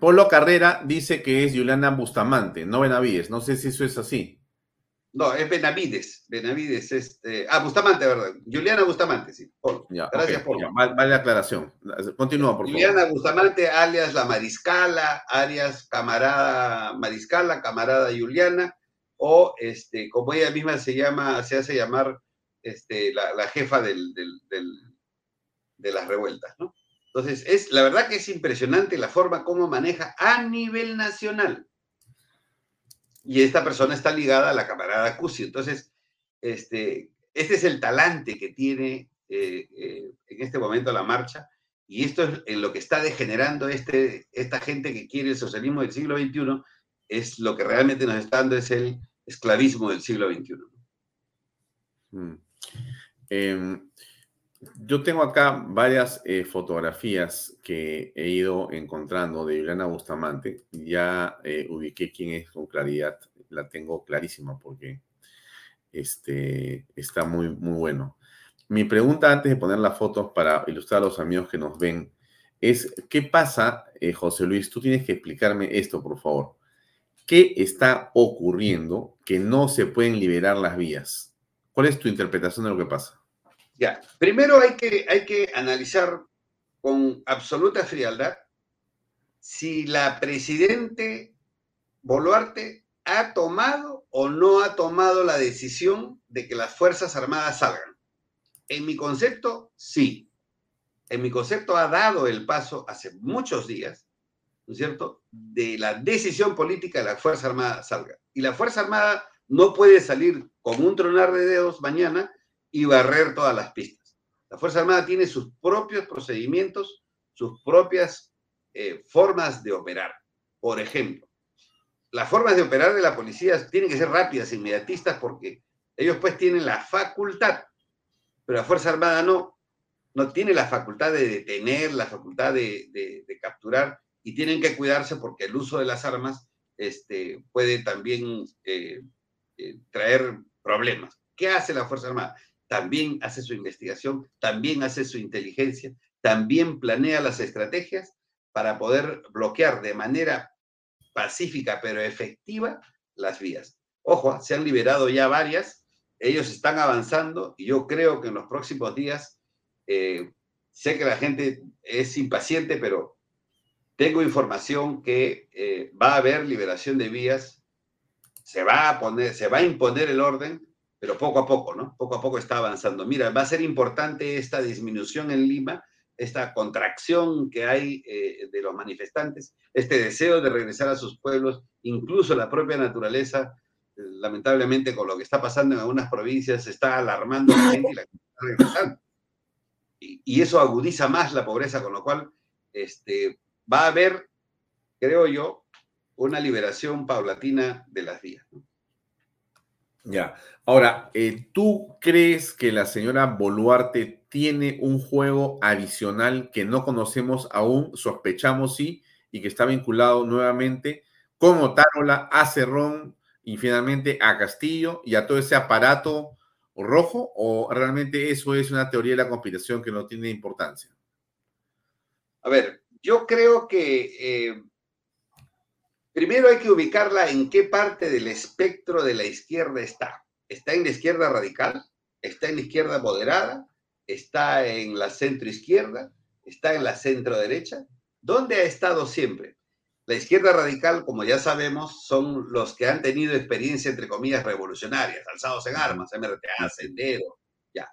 Polo Carrera dice que es Juliana Bustamante, no Benavides. No sé si eso es así. No, es Benavides. Benavides, este. Ah, Bustamante, ¿verdad? Juliana Bustamante, sí. Gracias, por vale, la aclaración. Continúa, por favor. Juliana Bustamante, alias la Mariscala, alias camarada Mariscala, camarada Juliana, o este, como ella misma se llama, se hace llamar este, la, jefa del, de las revueltas, ¿no? Entonces, es, la verdad que es impresionante la forma como maneja a nivel nacional y esta persona está ligada a la camarada Cusi. Entonces, este, este es el talante que tiene eh, eh, en este momento la marcha y esto es en lo que está degenerando este, esta gente que quiere el socialismo del siglo XXI, es lo que realmente nos está dando es el esclavismo del siglo XXI. Yo tengo acá varias eh, fotografías que he ido encontrando de Juliana Bustamante. Ya eh, ubiqué quién es con claridad. La tengo clarísima porque este, está muy, muy bueno. Mi pregunta antes de poner las fotos para ilustrar a los amigos que nos ven es, ¿qué pasa, eh, José Luis? Tú tienes que explicarme esto, por favor. ¿Qué está ocurriendo que no se pueden liberar las vías? ¿Cuál es tu interpretación de lo que pasa? Ya, primero hay que, hay que analizar con absoluta frialdad si la presidente Boluarte ha tomado o no ha tomado la decisión de que las Fuerzas Armadas salgan. En mi concepto, sí. En mi concepto ha dado el paso hace muchos días, ¿no es cierto?, de la decisión política de la Fuerza Armada salga. Y la Fuerza Armada no puede salir con un tronar de dedos mañana y barrer todas las pistas. La Fuerza Armada tiene sus propios procedimientos sus propias eh, formas de operar. Por ejemplo, las formas de operar de la policía tienen que ser rápidas, inmediatistas, porque ellos pues tienen la facultad, pero la Fuerza Armada no, no tiene la facultad de detener, la facultad de, capturar, y tienen que cuidarse porque el uso de las armas este, puede también eh, eh, traer problemas. ¿Qué hace la Fuerza Armada? También hace su investigación, también hace su inteligencia, también planea las estrategias para poder bloquear de manera pacífica pero efectiva las vías. Ojo, ¿ah? se han liberado ya varias, ellos están avanzando y yo creo que en los próximos días, eh, sé que la gente es impaciente, pero tengo información que eh, va a haber liberación de vías, se va a poner, se va a imponer el orden, pero poco a poco, ¿no? Poco a poco está avanzando. Mira, va a ser importante esta disminución en Lima esta contracción que hay eh, de los manifestantes, este deseo de regresar a sus pueblos, incluso la propia naturaleza, lamentablemente con lo que está pasando en algunas provincias, está alarmando a la gente y la gente está regresando. Y, eso agudiza más la pobreza, con lo cual este, va a haber, creo yo, una liberación paulatina de las vías. Ya. Ahora, eh, ¿tú crees que la señora Boluarte tiene un juego adicional que no conocemos aún, sospechamos sí, y que está vinculado nuevamente como Tarola a Cerrón y finalmente a Castillo y a todo ese aparato rojo? ¿O realmente eso es una teoría de la conspiración que no tiene importancia? A ver, yo creo que eh, primero hay que ubicarla en qué parte del espectro de la izquierda está. ¿Está en la izquierda radical? ¿Está en la izquierda moderada? está en la centro izquierda, está en la centro derecha. ¿Dónde ha estado siempre? La izquierda radical, como ya sabemos, son los que han tenido experiencia, entre comillas, revolucionarias, alzados en armas, MRTA, Sendero, ya.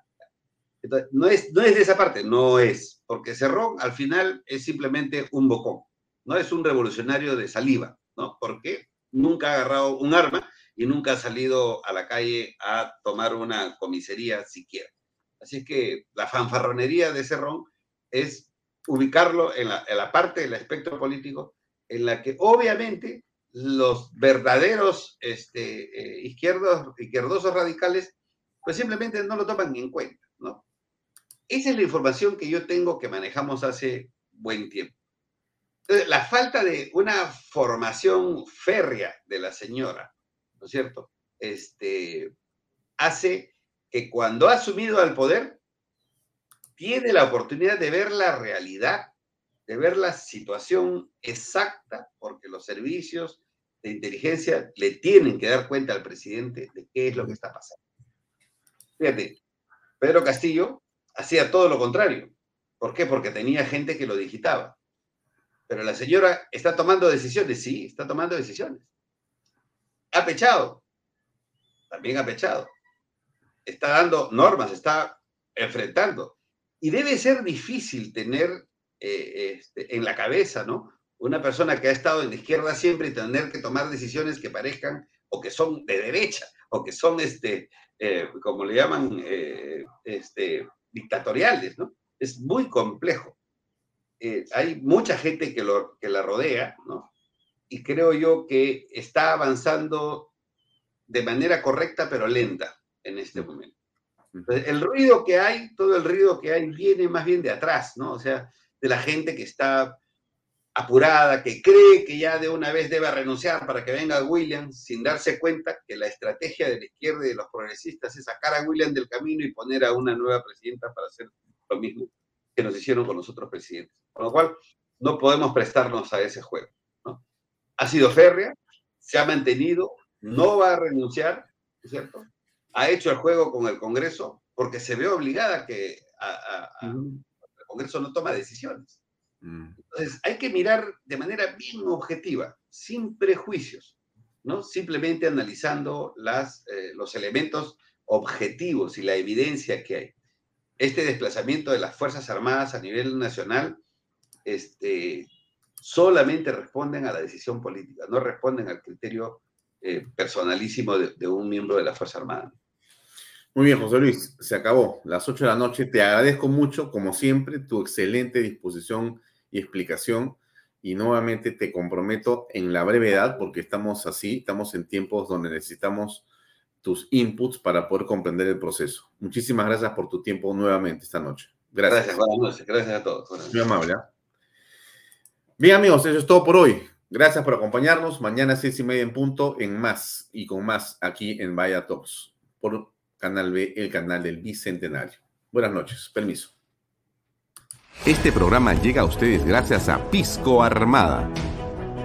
No es, no es de esa parte, no es, porque Cerrón al final es simplemente un bocón, no es un revolucionario de saliva, ¿no? Porque nunca ha agarrado un arma y nunca ha salido a la calle a tomar una comisaría siquiera. Así es que la fanfarronería de Cerrón es ubicarlo en la, parte del espectro político en la que obviamente los verdaderos este, eh, izquierdos, izquierdosos radicales pues simplemente no lo toman en cuenta, ¿no? Esa es la información que yo tengo que manejamos hace buen tiempo. Entonces, la falta de una formación férrea de la señora, ¿no es cierto? Este, hace que cuando ha asumido al poder, tiene la oportunidad de ver la realidad, de ver la situación exacta, porque los servicios de inteligencia le tienen que dar cuenta al presidente de qué es lo que está pasando. Fíjate, Pedro Castillo hacía todo lo contrario. ¿Por qué? Porque tenía gente que lo digitaba. Pero la señora está tomando decisiones, sí, está tomando decisiones. Ha pechado, también ha pechado está dando normas, está enfrentando. Y debe ser difícil tener eh, este, en la cabeza, ¿no? Una persona que ha estado en la izquierda siempre y tener que tomar decisiones que parezcan o que son de derecha o que son, este, eh, como le llaman, eh, este, dictatoriales, ¿no? Es muy complejo. Hay mucha gente que, lo, que la rodea, ¿no? Y creo yo que está avanzando de manera correcta pero lenta en este momento. el ruido que hay, todo el ruido que hay viene más bien de atrás, ¿no? O sea, de la gente que está apurada, que cree que ya de una vez debe renunciar para que venga William, sin darse cuenta que la estrategia de la izquierda y de los progresistas es sacar a William del camino y poner a una nueva presidenta para hacer lo mismo que nos hicieron con los otros presidentes. Con lo cual, no podemos prestarnos a ese juego. ¿no? Ha sido férrea, se ha mantenido, no va a renunciar, ¿cierto? ha hecho el juego con el Congreso porque se ve obligada que el Congreso no toma decisiones. Mm. Entonces, hay que mirar de manera bien objetiva, sin prejuicios, ¿no? Simplemente analizando las, eh, los elementos objetivos y la evidencia que hay. Este desplazamiento de las Fuerzas Armadas a nivel nacional este, solamente responden a la decisión política, no responden al criterio eh, personalísimo de, de, un miembro de la Fuerza Armada. Muy bien, José Luis, se acabó. Las 8 de la noche. Te agradezco mucho, como siempre, tu excelente disposición y explicación. Y nuevamente te comprometo en la brevedad, porque estamos así, estamos en tiempos donde necesitamos tus inputs para poder comprender el proceso. Muchísimas gracias por tu tiempo nuevamente esta noche. Gracias. Gracias, buenas noches. Gracias a todos. Muy amable. ¿ah? Bien, amigos, eso es todo por hoy. Gracias por acompañarnos. Mañana seis y media en punto en más y con más aquí en Vaya Talks por Canal B, el canal del Bicentenario. Buenas noches. Permiso. Este programa llega a ustedes gracias a Pisco Armada.